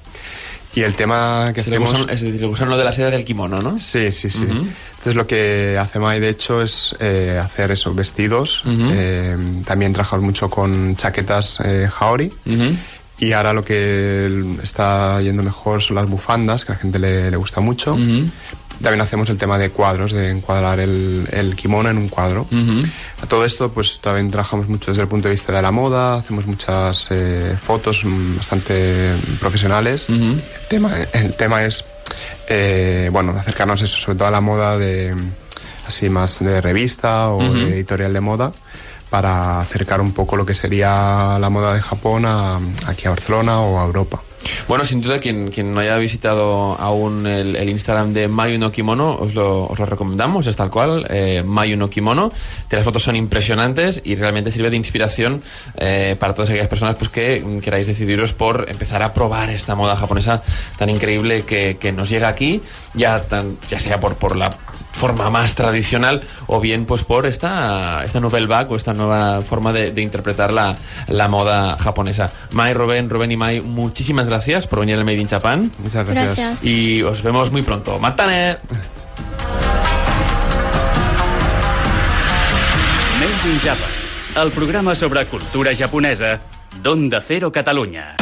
Y el tema que es hacemos... El gusano, es decir, el gusano de la seda del kimono, ¿no? Sí, sí, sí. Uh -huh. Entonces lo que hace Mai, de hecho, es eh, hacer esos vestidos. eh, también trabajamos mucho con chaquetas eh, Haori. Y ahora lo que está yendo mejor son las bufandas, que a la gente le, le gusta mucho. También hacemos el tema de cuadros, de encuadrar el, el kimono en un cuadro. Uh -huh. A todo esto, pues también trabajamos mucho desde el punto de vista de la moda, hacemos muchas eh, fotos bastante profesionales. Uh -huh. el, tema, el tema es, eh, bueno, acercarnos eso, sobre todo a la moda de así más de revista o uh -huh. de editorial de moda para acercar un poco lo que sería la moda de Japón a, aquí a Barcelona o a Europa. Bueno, sin duda, quien, quien no haya visitado aún el, Instagram de Mayu no Kimono, os lo, os lo recomendamos, es tal cual, eh, Mayu no Kimono. Las fotos son impresionantes y realmente sirve de inspiración eh, para todas aquellas personas pues, que queráis decidiros por empezar a probar esta moda japonesa tan increíble que, que nos llega aquí, ya, tan, ya sea por, por la forma más tradicional o bien pues por esta, esta novel back o esta nueva forma de, de interpretar la, la, moda japonesa. Mai, Rubén, Rubén y Mai, muchísimas gracias por venir al Made in Japan. Muchas gracias. gracias. Y os vemos muy pronto. ¡Matane! Made in Japan, el programa sobre cultura japonesa d'Onda Cero Catalunya.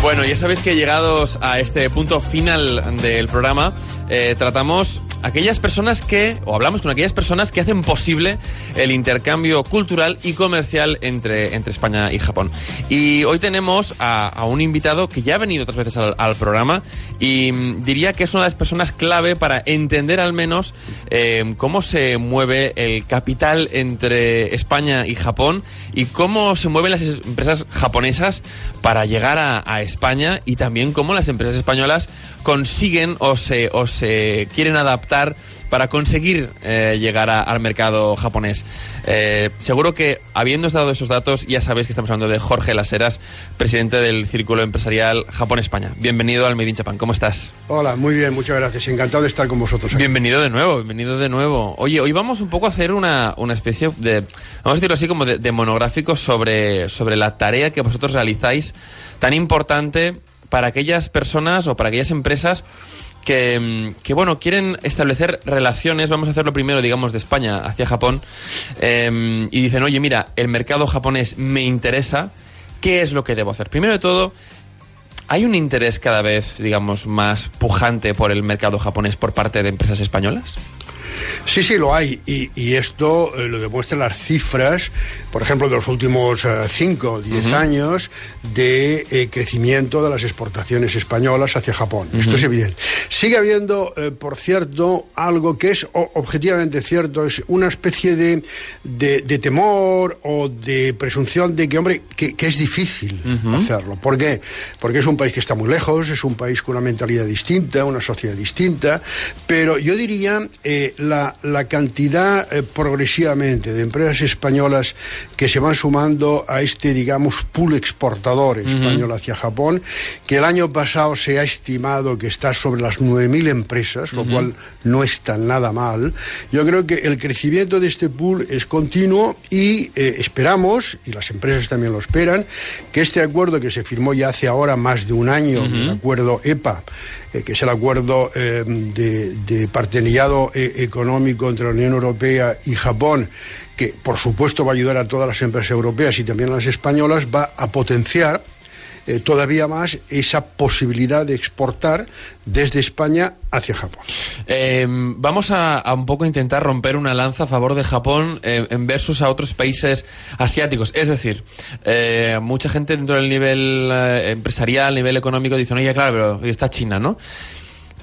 Bueno, ya sabéis que llegados a este punto final del programa, eh, tratamos aquellas personas que, o hablamos con aquellas personas que hacen posible el intercambio cultural y comercial entre, entre España y Japón. Y hoy tenemos a, un invitado que ya ha venido otras veces al, programa y diría que es una de las personas clave para entender al menos eh, cómo se mueve el capital entre España y Japón y cómo se mueven las empresas japonesas para llegar a, a España y también cómo las empresas españolas consiguen o se, o se quieren adaptar para conseguir eh, llegar a, al mercado japonés. Eh, seguro que, habiendo dado esos datos, ya sabéis que estamos hablando de Jorge Laseras, presidente del Círculo Empresarial Japón-España. Bienvenido al Made in Japan. ¿Cómo estás? Hola, muy bien, muchas gracias. Encantado de estar con vosotros. Aquí. Bienvenido de nuevo, bienvenido de nuevo. Oye, hoy vamos un poco a hacer una, una especie de, vamos a decirlo así, como de, de monográfico sobre, sobre la tarea que vosotros realizáis tan importante para aquellas personas o para aquellas empresas que, que, bueno, quieren establecer relaciones, vamos a hacerlo primero, digamos, de España hacia Japón, eh, y dicen, oye, mira, el mercado japonés me interesa, ¿qué es lo que debo hacer? Primero de todo, ¿hay un interés cada vez, digamos, más pujante por el mercado japonés por parte de empresas españolas? Sí, sí, lo hay. Y, y esto eh, lo demuestran las cifras, por ejemplo, de los últimos 5 o 10 años de eh, crecimiento de las exportaciones españolas hacia Japón. Esto es evidente. Sigue habiendo, eh, por cierto, algo que es o- objetivamente cierto, es una especie de, de, de temor o de presunción de que, hombre, que, que es difícil hacerlo. ¿Por qué? Porque es un país que está muy lejos, es un país con una mentalidad distinta, una sociedad distinta, pero yo diría eh, la, la cantidad eh, progresivamente de empresas españolas que se van sumando a este, digamos, pool exportador español hacia Japón, que el año pasado se ha estimado que está sobre las 9.000 empresas, lo cual no está nada mal. Yo creo que el crecimiento de este pool es continuo y eh, esperamos, y las empresas también lo esperan, que este acuerdo que se firmó ya hace ahora más de un año, el acuerdo EPA, eh, que es el acuerdo eh, de, de partenariado eh, económico entre la Unión Europea y Japón, que por supuesto va a ayudar a todas las empresas europeas y también a las españolas, va a potenciar eh, todavía más esa posibilidad de exportar desde España hacia Japón. Eh, vamos a, a un poco intentar romper una lanza a favor de Japón eh, en versus a otros países asiáticos. Es decir, eh, mucha gente dentro del nivel eh, empresarial, nivel económico, dice, oye, claro, pero está China, ¿no?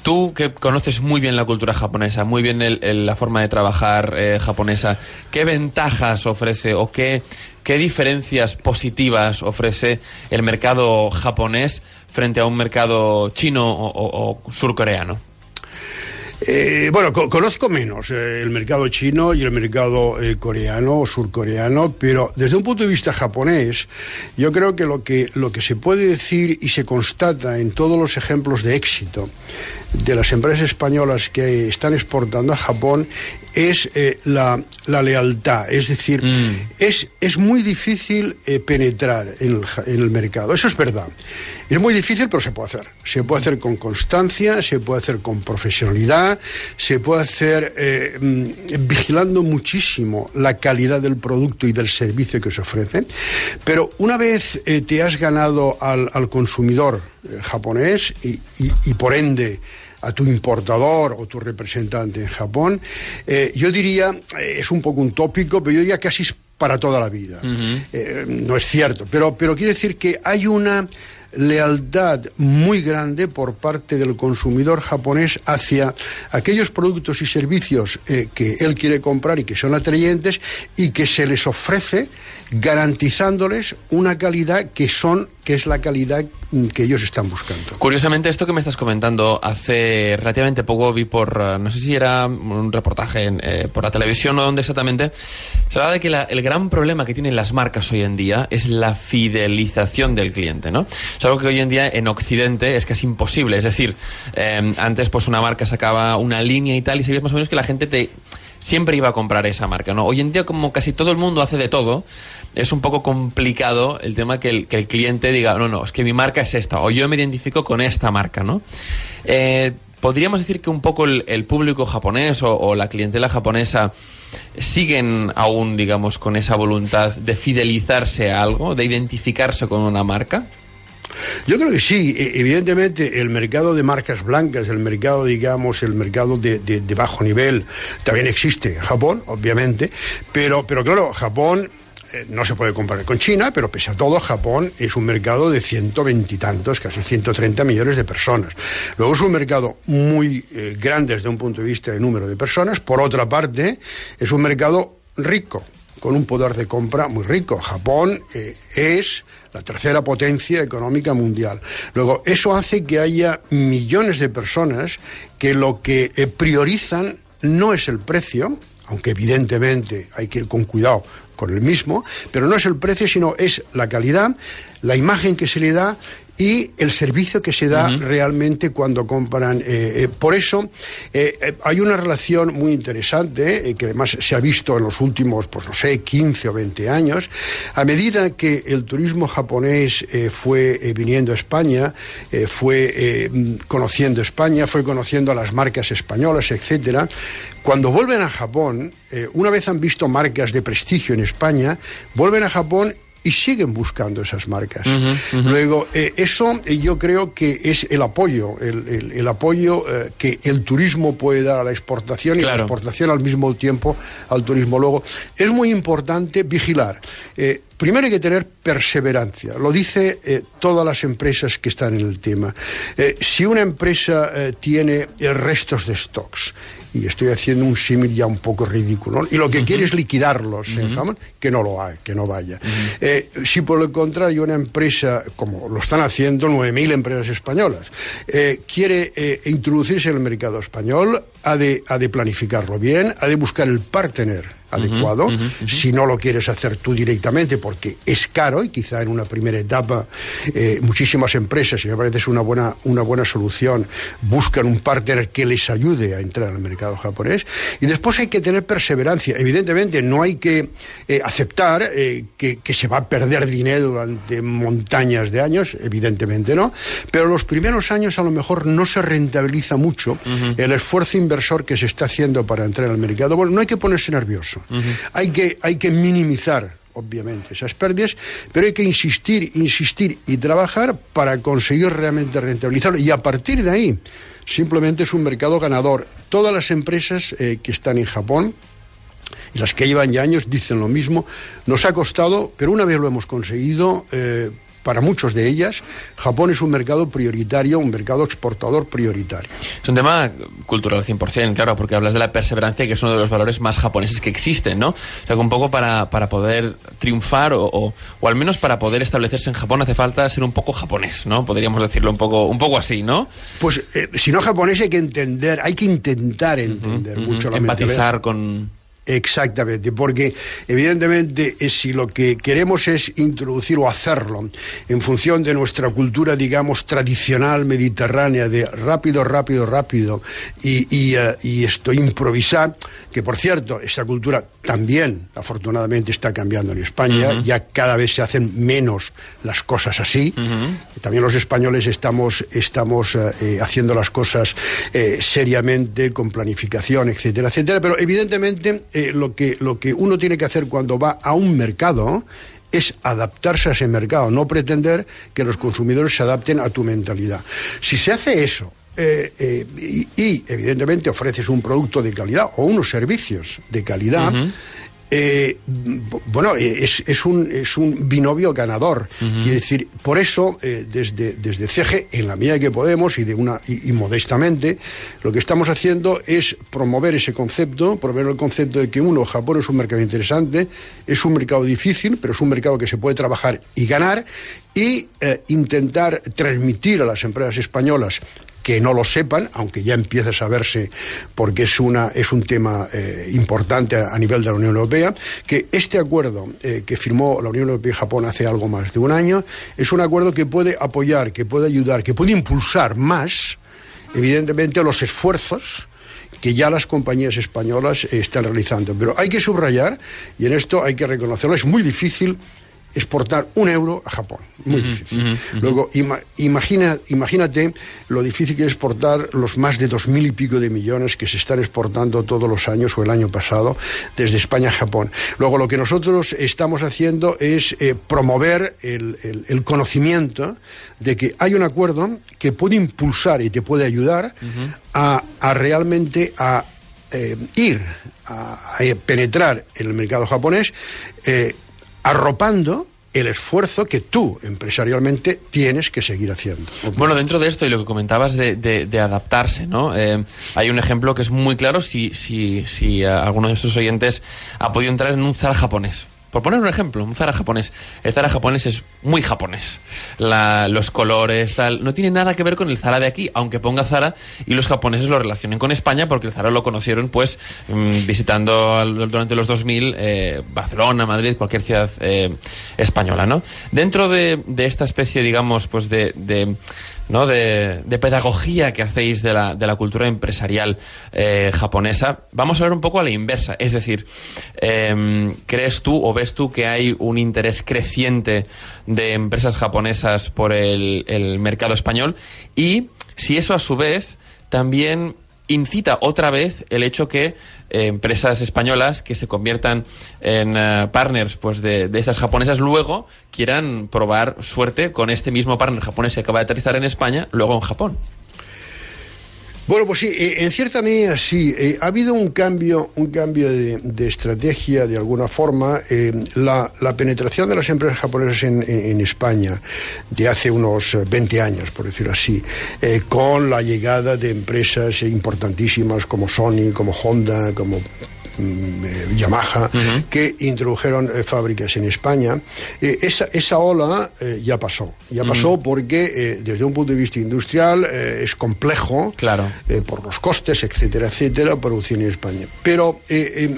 Tú que conoces muy bien la cultura japonesa, muy bien el- la forma de trabajar eh, japonesa, ¿qué ventajas ofrece o qué, qué diferencias positivas ofrece el mercado japonés frente a un mercado chino o- surcoreano? Eh, bueno, co- conozco menos eh, el mercado chino y el mercado coreano o surcoreano, pero desde un punto de vista japonés, yo creo que lo que lo que se puede decir y se constata en todos los ejemplos de éxito de las empresas españolas que están exportando a Japón es eh, la, la lealtad. Es decir, es, es muy difícil eh, penetrar en el, en el mercado. Eso es verdad. Es muy difícil, pero se puede hacer. Se puede hacer con constancia, se puede hacer con profesionalidad, se puede hacer eh, mm, vigilando muchísimo la calidad del producto y del servicio que se ofrece. Pero una vez eh, te has ganado al, al consumidor eh, japonés y, y- y por ende a tu importador o tu representante en Japón, eh, yo diría, eh, es un poco un tópico, pero yo diría casi es para toda la vida. Eh, no es cierto, pero, pero quiere decir que hay una lealtad muy grande por parte del consumidor japonés hacia aquellos productos y servicios eh, que él quiere comprar y que son atrayentes y que se les ofrece garantizándoles una calidad que son que es la calidad mm, que ellos están buscando. Curiosamente, esto que me estás comentando hace relativamente poco vi por, eh, no sé si era un reportaje en, eh, por la televisión o donde exactamente, se hablaba de que la- el gran problema que tienen las marcas hoy en día es la fidelización del cliente, ¿no? Es algo que hoy en día en Occidente es casi imposible. Es decir, eh, antes pues una marca sacaba una línea y tal y sabías más o menos que la gente te siempre iba a comprar esa marca, ¿no? Hoy en día, como casi todo el mundo hace de todo, es un poco complicado el tema que el, que el cliente diga, no, no, es que mi marca es esta, o yo me identifico con esta marca, ¿no? Eh, Podríamos decir que un poco el, público japonés o, la clientela japonesa siguen aún, digamos, con esa voluntad de fidelizarse a algo, de identificarse con una marca. Yo creo que sí, E- evidentemente el mercado de marcas blancas, el mercado, digamos, el mercado de, de- de bajo nivel, también existe en Japón, obviamente, pero, pero claro, Japón eh, no se puede comparar con China, pero pese a todo, Japón es un mercado de 120 y tantos, casi 130 millones de personas. Luego es un mercado muy eh, grande desde un punto de vista de número de personas, por otra parte, es un mercado rico, con un poder de compra muy rico. Japón eh, es la tercera potencia económica mundial. Luego, eso hace que haya millones de personas que lo que priorizan no es el precio, aunque evidentemente hay que ir con cuidado con el mismo, pero no es el precio, sino es la calidad, la imagen que se le da y el servicio que se da realmente cuando compran. eh, eh, por eso eh, hay una relación muy interesante, que además se ha visto en los últimos, pues no sé, 15 o 20 años, a medida que el turismo japonés fue viniendo a España, fue conociendo España, fue conociendo a las marcas españolas, etcétera, cuando vuelven a Japón, una vez han visto marcas de prestigio en España, vuelven a Japón y siguen buscando esas marcas. Luego, eh, eso eh, yo creo que es el apoyo, el, el- el apoyo eh, que el turismo puede dar a la exportación y la exportación al mismo tiempo al turismo. Luego, es muy importante vigilar. Eh, Primero hay que tener perseverancia, lo dice eh, todas las empresas que están en el tema. Eh, si una empresa eh, tiene restos de stocks, y estoy haciendo un símil ya un poco ridículo, y lo que quiere es liquidarlos en jamón, que no lo haga, que no vaya. Eh, si por el contrario una empresa, como lo están haciendo 9.000 empresas españolas, eh, quiere eh, introducirse en el mercado español, ha de, ha de planificarlo bien, ha de buscar el partner adecuado, si no lo quieres hacer tú directamente porque es caro y quizá en una primera etapa eh, muchísimas empresas, y me parece es una buena, una buena solución, buscan un partner que les ayude a entrar al mercado japonés. Y después hay que tener perseverancia. Evidentemente no hay que eh, aceptar eh, que, que se va a perder dinero durante montañas de años, evidentemente no, pero los primeros años a lo mejor no se rentabiliza mucho el esfuerzo inversor que se está haciendo para entrar al mercado. Bueno, no hay que ponerse nervioso, hay, que, hay que minimizar obviamente esas pérdidas, pero hay que insistir, insistir y trabajar para conseguir realmente rentabilizarlo. Y a partir de ahí, simplemente es un mercado ganador. Todas las empresas eh, que están en Japón, y las que llevan ya años dicen lo mismo. Nos ha costado, pero una vez lo hemos conseguido, eh, para muchos de ellas, Japón es un mercado prioritario, un mercado exportador prioritario. Es un tema cultural 100%, claro, porque hablas de la perseverancia, que es uno de los valores más japoneses que existen, ¿no? O sea, que un poco para, para poder triunfar o, o, o al menos para poder establecerse en Japón hace falta ser un poco japonés, ¿no? Podríamos decirlo un poco, un poco así, ¿no? Pues eh, si no japonés hay que entender, hay que intentar entender mucho la Empatizar mentalidad. con... Exactamente, porque evidentemente eh, si lo que queremos es introducir o hacerlo en función de nuestra cultura, digamos, tradicional mediterránea, de rápido, rápido, rápido, y, y, y esto, improvisar, que por cierto, esta cultura también, afortunadamente, está cambiando en España, ya cada vez se hacen menos las cosas así. También los españoles estamos, estamos eh, haciendo las cosas eh, seriamente, con planificación, etcétera, etcétera, pero evidentemente eh, lo, que, lo que uno tiene que hacer cuando va a un mercado es adaptarse a ese mercado, no pretender que los consumidores se adapten a tu mentalidad. Si se hace eso, eh, eh, y, y, evidentemente ofreces un producto de calidad o unos servicios de calidad, eh, bueno, eh, es, es, un, es un binomio ganador. Quiere decir, por eso, eh, desde, desde CG, en la medida que podemos y, de una, y, y modestamente, lo que estamos haciendo es promover ese concepto, promover el concepto de que uno, Japón es un mercado interesante, es un mercado difícil, pero es un mercado que se puede trabajar y ganar, y eh, intentar transmitir a las empresas españolas que no lo sepan, aunque ya empieza a saberse porque es, una, es un tema eh, importante a, nivel de la Unión Europea, que este acuerdo eh, que firmó la Unión Europea y Japón hace algo más de un año es un acuerdo que puede apoyar, que puede ayudar, que puede impulsar más, evidentemente, los esfuerzos que ya las compañías españolas eh, están realizando. Pero hay que subrayar, y en esto hay que reconocerlo, es muy difícil exportar un euro a Japón. Muy uh -huh, difícil. Uh -huh. Luego, ima imagina, imagínate lo difícil que es exportar los más de dos mil y pico de millones que se están exportando todos los años o el año pasado desde España a Japón. Luego, lo que nosotros estamos haciendo es eh, promover el, el, el, conocimiento de que hay un acuerdo que puede impulsar y te puede ayudar uh -huh. a, a, realmente a eh, ir a, a, penetrar en el mercado japonés. Eh, arropando el esfuerzo que tú empresarialmente tienes que seguir haciendo. Bueno, dentro de esto y lo que comentabas de, de, de adaptarse, ¿no? Eh, hay un ejemplo que es muy claro si, si, si uh, alguno de estos oyentes ha podido entrar en un Zara japonés. Por poner un ejemplo, un Zara japonés. El Zara japonés es muy japonés. Los colores, tal. No tiene nada que ver con el Zara de aquí, aunque ponga Zara y los japoneses lo relacionen con España, porque el Zara lo conocieron, pues, mmm, visitando durante los 2000 eh, Barcelona, Madrid, cualquier ciudad eh, española, ¿no? Dentro de, esta especie, digamos, pues de ¿no? De, de, pedagogía que hacéis de la, de la cultura empresarial eh, japonesa, vamos a ver un poco a la inversa. Es decir, eh, ¿crees tú o ves tú que hay un interés creciente de empresas japonesas por el, el mercado español? Y si eso a su vez también incita otra vez el hecho que eh, empresas españolas que se conviertan en eh, partners pues de, de estas japonesas luego quieran probar suerte con este mismo partner japonés que acaba de aterrizar en España, luego en Japón. Bueno, pues sí, eh, en cierta medida sí. Eh, ha habido un cambio, un cambio de, estrategia de alguna forma. Eh, la, la penetración de las empresas japonesas en, en- en España de hace unos eh, 20 años, por decirlo así, con la llegada de empresas importantísimas como Sony, como Honda, como mm, eh, Yamaha, que introdujeron eh, fábricas en España. Eh, esa, esa ola eh, ya pasó. Ya pasó porque eh, desde un punto de vista industrial eh, es complejo Claro. por los costes, etcétera, etcétera, producción en España. Pero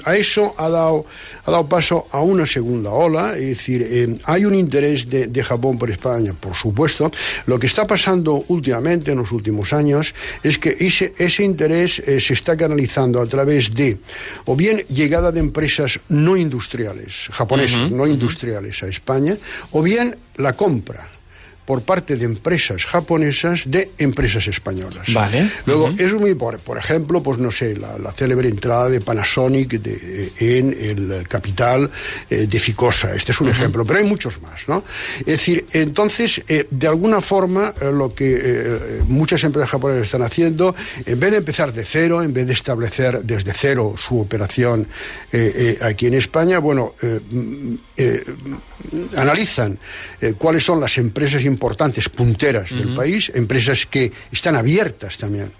a eso ha dado, ha dado paso a una segunda ola, es decir, hay un interés de, de Japón por España, por supuesto. Lo que está pasando últimamente, en los últimos años, es que ese, ese interés se está canalizando a través de, o bien llegada de empresas no industriales, japonesas, no industriales a España, o bien la compra por parte de empresas japonesas de empresas españolas. Vale. Luego, es muy, por, por ejemplo, pues no sé, la, la célebre entrada de Panasonic de- en el capital eh, de Ficosa. Este es un ejemplo, pero hay muchos más, ¿no? Es decir, entonces, eh, de alguna forma, eh, lo que eh, muchas empresas japonesas están haciendo, en vez de empezar de cero, en vez de establecer desde cero su operación eh, eh, aquí en España, bueno, eh, mm, eh, analizan eh, cuáles son las empresas importantes, punteras del país, empresas que están abiertas también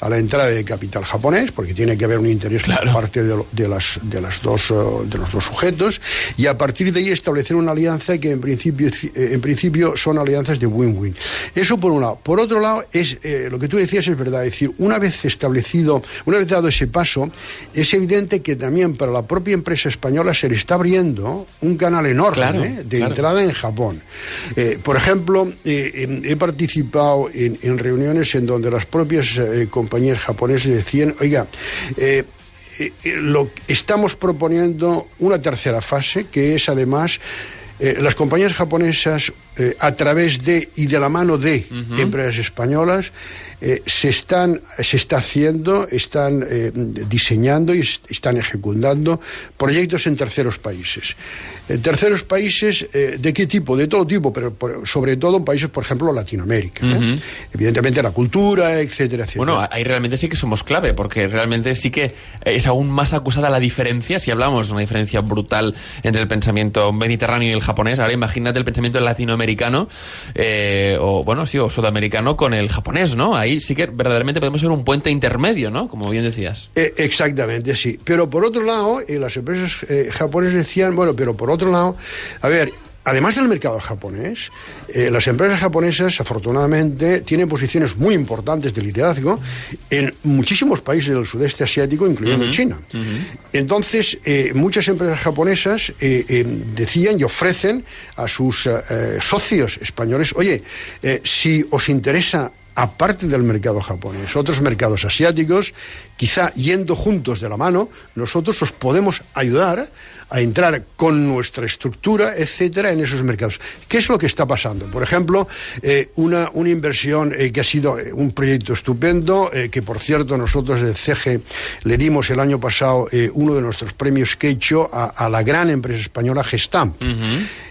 a la entrada de capital japonés, porque tiene que haber un interés por parte de, lo- de las, de, las dos, eh, de los dos sujetos, y a partir de ahí establecer una alianza que en principio, eh, en principio son alianzas de win-win. Eso por un lado. Por otro lado, es eh, lo que tú decías es verdad, es decir, una vez establecido, una vez dado ese paso, es evidente que también para la propia empresa española se le está abriendo un canal enorme Claro, ¿eh? de claro. entrada en Japón. Eh, por ejemplo, eh, he participado en, en reuniones en donde las propias compañías japonesas decían, oiga, lo, estamos proponiendo una tercera fase, que es además eh, las compañías japonesas, eh, a través de y de la mano de empresas españolas, eh, se, están, se está haciendo, están eh, diseñando y est- están ejecutando proyectos en terceros países. En terceros países, ¿de qué tipo? De todo tipo, pero por- sobre todo en países, por ejemplo, Latinoamérica. Evidentemente la cultura, etcétera, etcétera. Bueno, ahí realmente sí que somos clave, porque realmente sí que es aún más acusada la diferencia, si hablamos de una diferencia brutal entre el pensamiento mediterráneo y el japonés, ahora imagínate el pensamiento latinoamericano, eh, o bueno, sí, o sudamericano con el japonés, ¿no? Ahí sí que verdaderamente podemos ser un puente intermedio, ¿no? Como bien decías. Eh, exactamente, sí. Pero por otro lado, eh, las empresas eh, japonesas decían, bueno, pero por otro lado, a ver, además del mercado japonés, eh, las empresas japonesas, afortunadamente, tienen posiciones muy importantes de liderazgo en muchísimos países del sudeste asiático, incluyendo China. Entonces, eh, muchas empresas japonesas eh, decían y ofrecen a sus socios españoles, oye, si os interesa aparte del mercado japonés, otros mercados asiáticos, quizá yendo juntos de la mano, nosotros os podemos ayudar a entrar con nuestra estructura, etcétera, en esos mercados. ¿Qué es lo que está pasando? Por ejemplo, eh, una, una inversión eh, que ha sido eh, un proyecto estupendo, eh, que por cierto nosotros de CG le dimos el año pasado uno de nuestros premios Quecho a, a la gran empresa española Gestamp.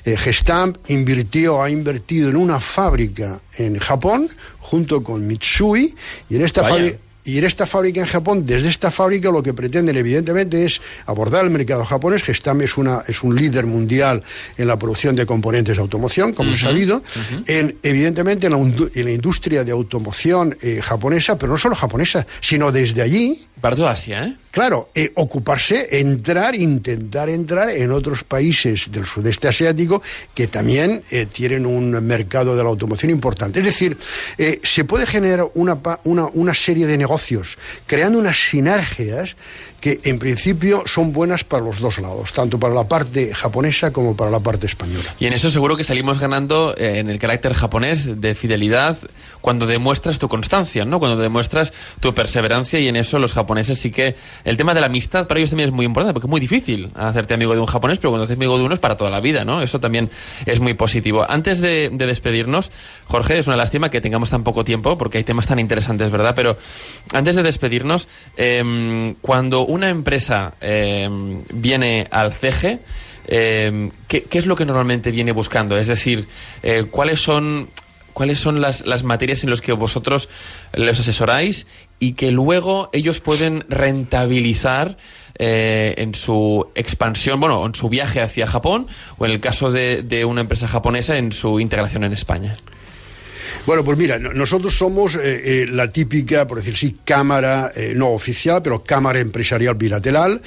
Gestamp invirtió, ha invertido en una fábrica en Japón junto con Mitsui y en esta Vaya. Y en esta fábrica en Japón, desde esta fábrica lo que pretenden evidentemente es abordar el mercado japonés. Gestam es, una, es un líder mundial en la producción de componentes de automoción, como es sabido, en, evidentemente en la, en la industria de automoción eh, japonesa, pero no solo japonesa, sino desde allí, Para toda Asia, ¿eh? claro, eh, ocuparse, entrar, intentar entrar en otros países del sudeste asiático que también eh, tienen un mercado de la automoción importante. Es decir, se puede generar una, una, una serie de negocios creando unas sinergias que en principio son buenas para los dos lados, tanto para la parte japonesa como para la parte española. Y en eso seguro que salimos ganando eh, en el carácter japonés de fidelidad cuando demuestras tu constancia, ¿no? Cuando demuestras tu perseverancia y en eso los japoneses sí que el tema de la amistad para ellos también es muy importante porque es muy difícil hacerte amigo de un japonés, pero cuando haces amigo de uno es para toda la vida, ¿no? Eso también es muy positivo. Antes de, de despedirnos, Jorge, es una lástima que tengamos tan poco tiempo porque hay temas tan interesantes, ¿verdad? Pero antes de despedirnos, eh, cuando una empresa eh, viene al CEGE, eh, ¿qué, ¿qué, es lo que normalmente viene buscando? Es decir, eh, ¿cuáles son, cuáles son las, las, materias en las que vosotros les asesoráis y que luego ellos pueden rentabilizar eh, en su expansión, bueno, en su viaje hacia Japón o en el caso de, de una empresa japonesa en su integración en España? Bueno, pues mira, nosotros somos eh, eh, la típica, por decir así, cámara eh, no oficial, pero cámara empresarial bilateral,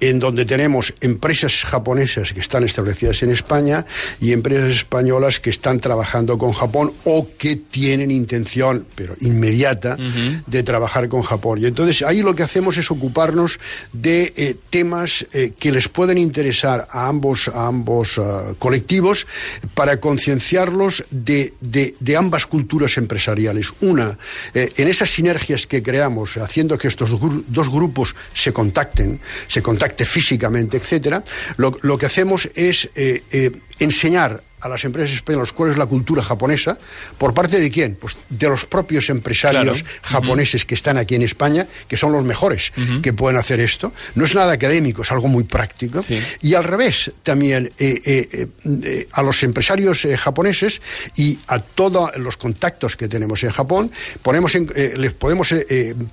en donde tenemos empresas japonesas que están establecidas en España y empresas españolas que están trabajando con Japón o que tienen intención, pero inmediata, uh -huh. de trabajar con Japón. Y entonces ahí lo que hacemos es ocuparnos de temas que les pueden interesar a ambos, a ambos uh, colectivos para concienciarlos de, de, de ambas culturas empresariales. Una, eh, en esas sinergias que creamos, haciendo que estos dos grupos se contacten, se contacte físicamente, etcétera, lo, lo que hacemos es eh, eh, enseñar a las empresas españolas cuál es la cultura japonesa, ¿por parte de quién? Pues de los propios empresarios claro. japoneses uh -huh. que están aquí en España, que son los mejores uh -huh. que pueden hacer esto. No es nada académico, es algo muy práctico. Sí. Y al revés, también eh, eh, eh, a los empresarios japoneses y a todos los contactos que tenemos en Japón, ponemos en, les podemos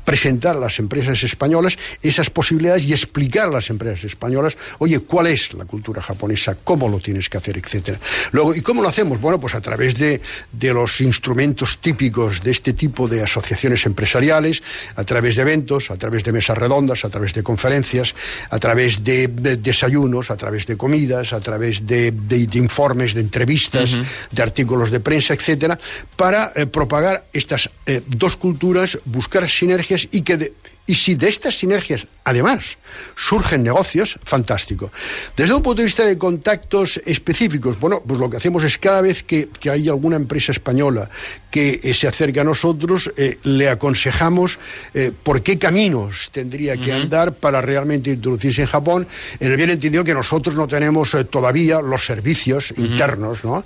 presentar a las empresas españolas esas posibilidades y explicar a las empresas españolas, oye, cuál es la cultura japonesa, cómo lo tienes que hacer, etcétera. Luego, ¿y cómo lo hacemos? Bueno, pues a través de, de, los instrumentos típicos de este tipo de asociaciones empresariales, a través de eventos, a través de mesas redondas, a través de conferencias, a través de, de desayunos, a través de comidas, a través de, de informes, de entrevistas, uh -huh. de artículos de prensa, etcétera, para eh, propagar estas eh, dos culturas, buscar sinergias y que y si de estas sinergias, además, surgen negocios, fantástico. Desde un punto de vista de contactos específicos, bueno, pues lo que hacemos es cada vez que, que hay alguna empresa española que eh, se acerca a nosotros, eh, le aconsejamos eh, por qué caminos tendría que uh -huh. andar para realmente introducirse en Japón, en el bien entendido que nosotros no tenemos todavía los servicios uh -huh. internos, ¿no?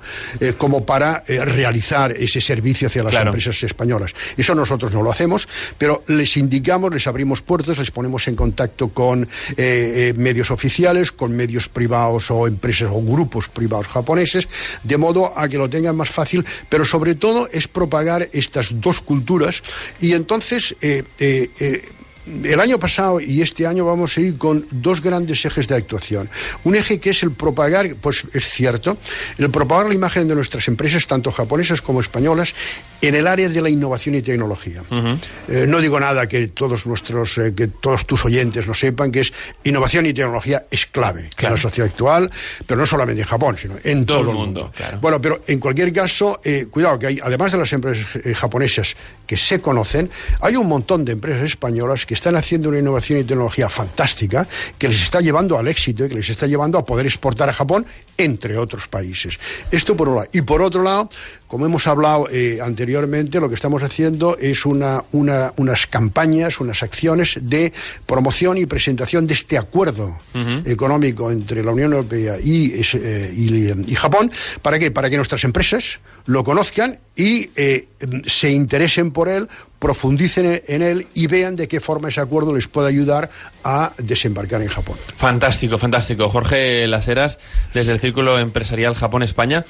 Como para realizar ese servicio hacia las claro. empresas españolas. Eso nosotros no lo hacemos, pero les indicamos, les abrimos puertas, les ponemos en contacto con eh, eh, medios oficiales, con medios privados o empresas o grupos privados japoneses, de modo a que lo tengan más fácil, pero sobre todo es propagar estas dos culturas y entonces eh, el año pasado y este año vamos a ir con dos grandes ejes de actuación. Un eje que es el propagar, pues es cierto, el propagar la imagen de nuestras empresas, tanto japonesas como españolas, en el área de la innovación y tecnología. Uh -huh. eh, no digo nada que todos nuestros, eh, que todos tus oyentes no sepan que es innovación y tecnología es clave claro. en la sociedad actual, pero no solamente en Japón, sino en todo, todo el mundo. mundo. Claro. Bueno, pero en cualquier caso, eh, cuidado que hay, además de las empresas eh, japonesas que se conocen, hay un montón de empresas españolas que están haciendo una innovación y tecnología fantástica que les está llevando al éxito y que les está llevando a poder exportar a Japón, entre otros países. Esto por un lado. Y por otro lado, como hemos hablado eh, anteriormente, lo que estamos haciendo es una, una, unas campañas, unas acciones de promoción y presentación de este acuerdo uh -huh. económico entre la Unión Europea y, eh, y, y, Japón. ¿Para qué? Para que nuestras empresas lo conozcan y eh, se interesen por él, profundicen en él y vean de qué forma ese acuerdo les puede ayudar a desembarcar en Japón. Fantástico, fantástico. Jorge Laseras, desde el Círculo Empresarial Japón-España.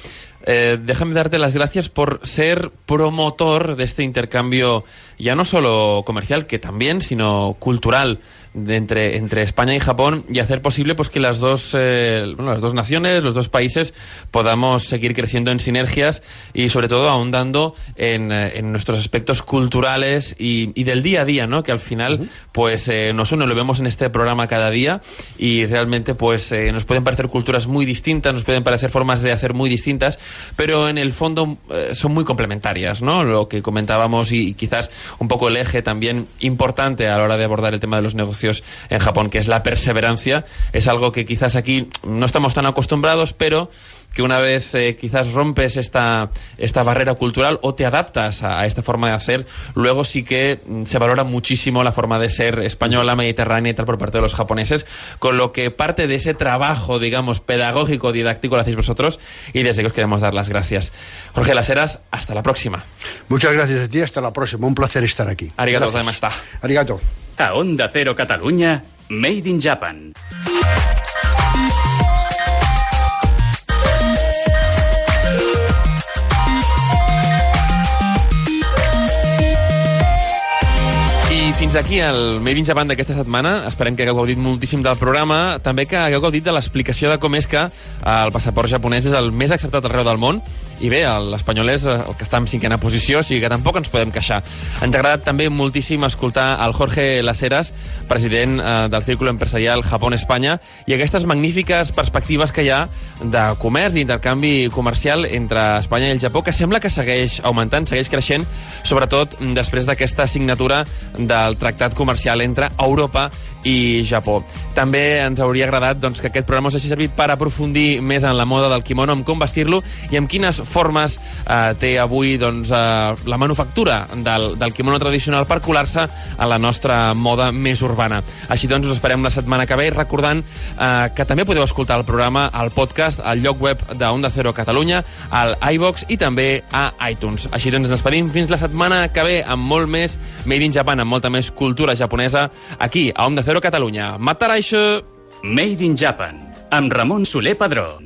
Eh, déjame darte las gracias por ser promotor de este intercambio, ya no solo comercial, que también, sino cultural de entre, entre España y Japón y hacer posible pues que las dos, eh, bueno, las dos naciones, los dos países podamos seguir creciendo en sinergias y sobre todo ahondando en, eh, en nuestros aspectos culturales y, y, del día a día, ¿no? Que al final uh -huh. pues eh, nos une, lo vemos en este programa cada día y realmente pues eh, nos pueden parecer culturas muy distintas, nos pueden parecer formas de hacer muy distintas, pero en el fondo eh, son muy complementarias, ¿no? Lo que comentábamos y, y quizás un poco el eje también importante a la hora de abordar el tema de los negocios negocios en Japón, que es la perseverancia. Es algo que quizás aquí no estamos tan acostumbrados, pero que una vez eh, quizás rompes esta, esta barrera cultural o te adaptas a, a, esta forma de hacer, luego sí que mm, se valora muchísimo la forma de ser española, mediterránea y tal por parte de los japoneses, con lo que parte de ese trabajo, digamos, pedagógico, didáctico lo hacéis vosotros y desde que os queremos dar las gracias. Jorge Laseras, hasta la próxima. Muchas gracias a ti, hasta la próxima. Un placer estar aquí. Arigato gozaimashita. Arigato. A Onda Cero Catalunya, Made in Japan. fins aquí el Made in Japan d'aquesta setmana. Esperem que hagueu gaudit moltíssim del programa. També que hagueu gaudit de l'explicació de com és que el passaport japonès és el més acceptat arreu del món i bé, l'espanyol és el que està en cinquena posició, o sigui que tampoc ens podem queixar. Ens ha agradat també moltíssim escoltar el Jorge Laseras, president eh, del Círculo Empresarial Japón-Espanya, i aquestes magnífiques perspectives que hi ha de comerç, d'intercanvi comercial entre Espanya i el Japó, que sembla que segueix augmentant, segueix creixent, sobretot després d'aquesta signatura del tractat comercial entre Europa i Japó. També ens hauria agradat doncs, que aquest programa us hagi servit per aprofundir més en la moda del kimono, en com vestir-lo i en quines formes eh, té avui doncs, eh, la manufactura del, del kimono tradicional per colar-se a la nostra moda més urbana. Així doncs, us esperem la setmana que ve recordant eh, que també podeu escoltar el programa al podcast, al lloc web de Onda Cero Catalunya, al iVox i també a iTunes. Així doncs, ens despedim fins la setmana que ve amb molt més Made in Japan, amb molta més cultura japonesa aquí, a Onda Cero Catalunya. Mataraixo! Made in Japan, amb Ramon Soler Padró.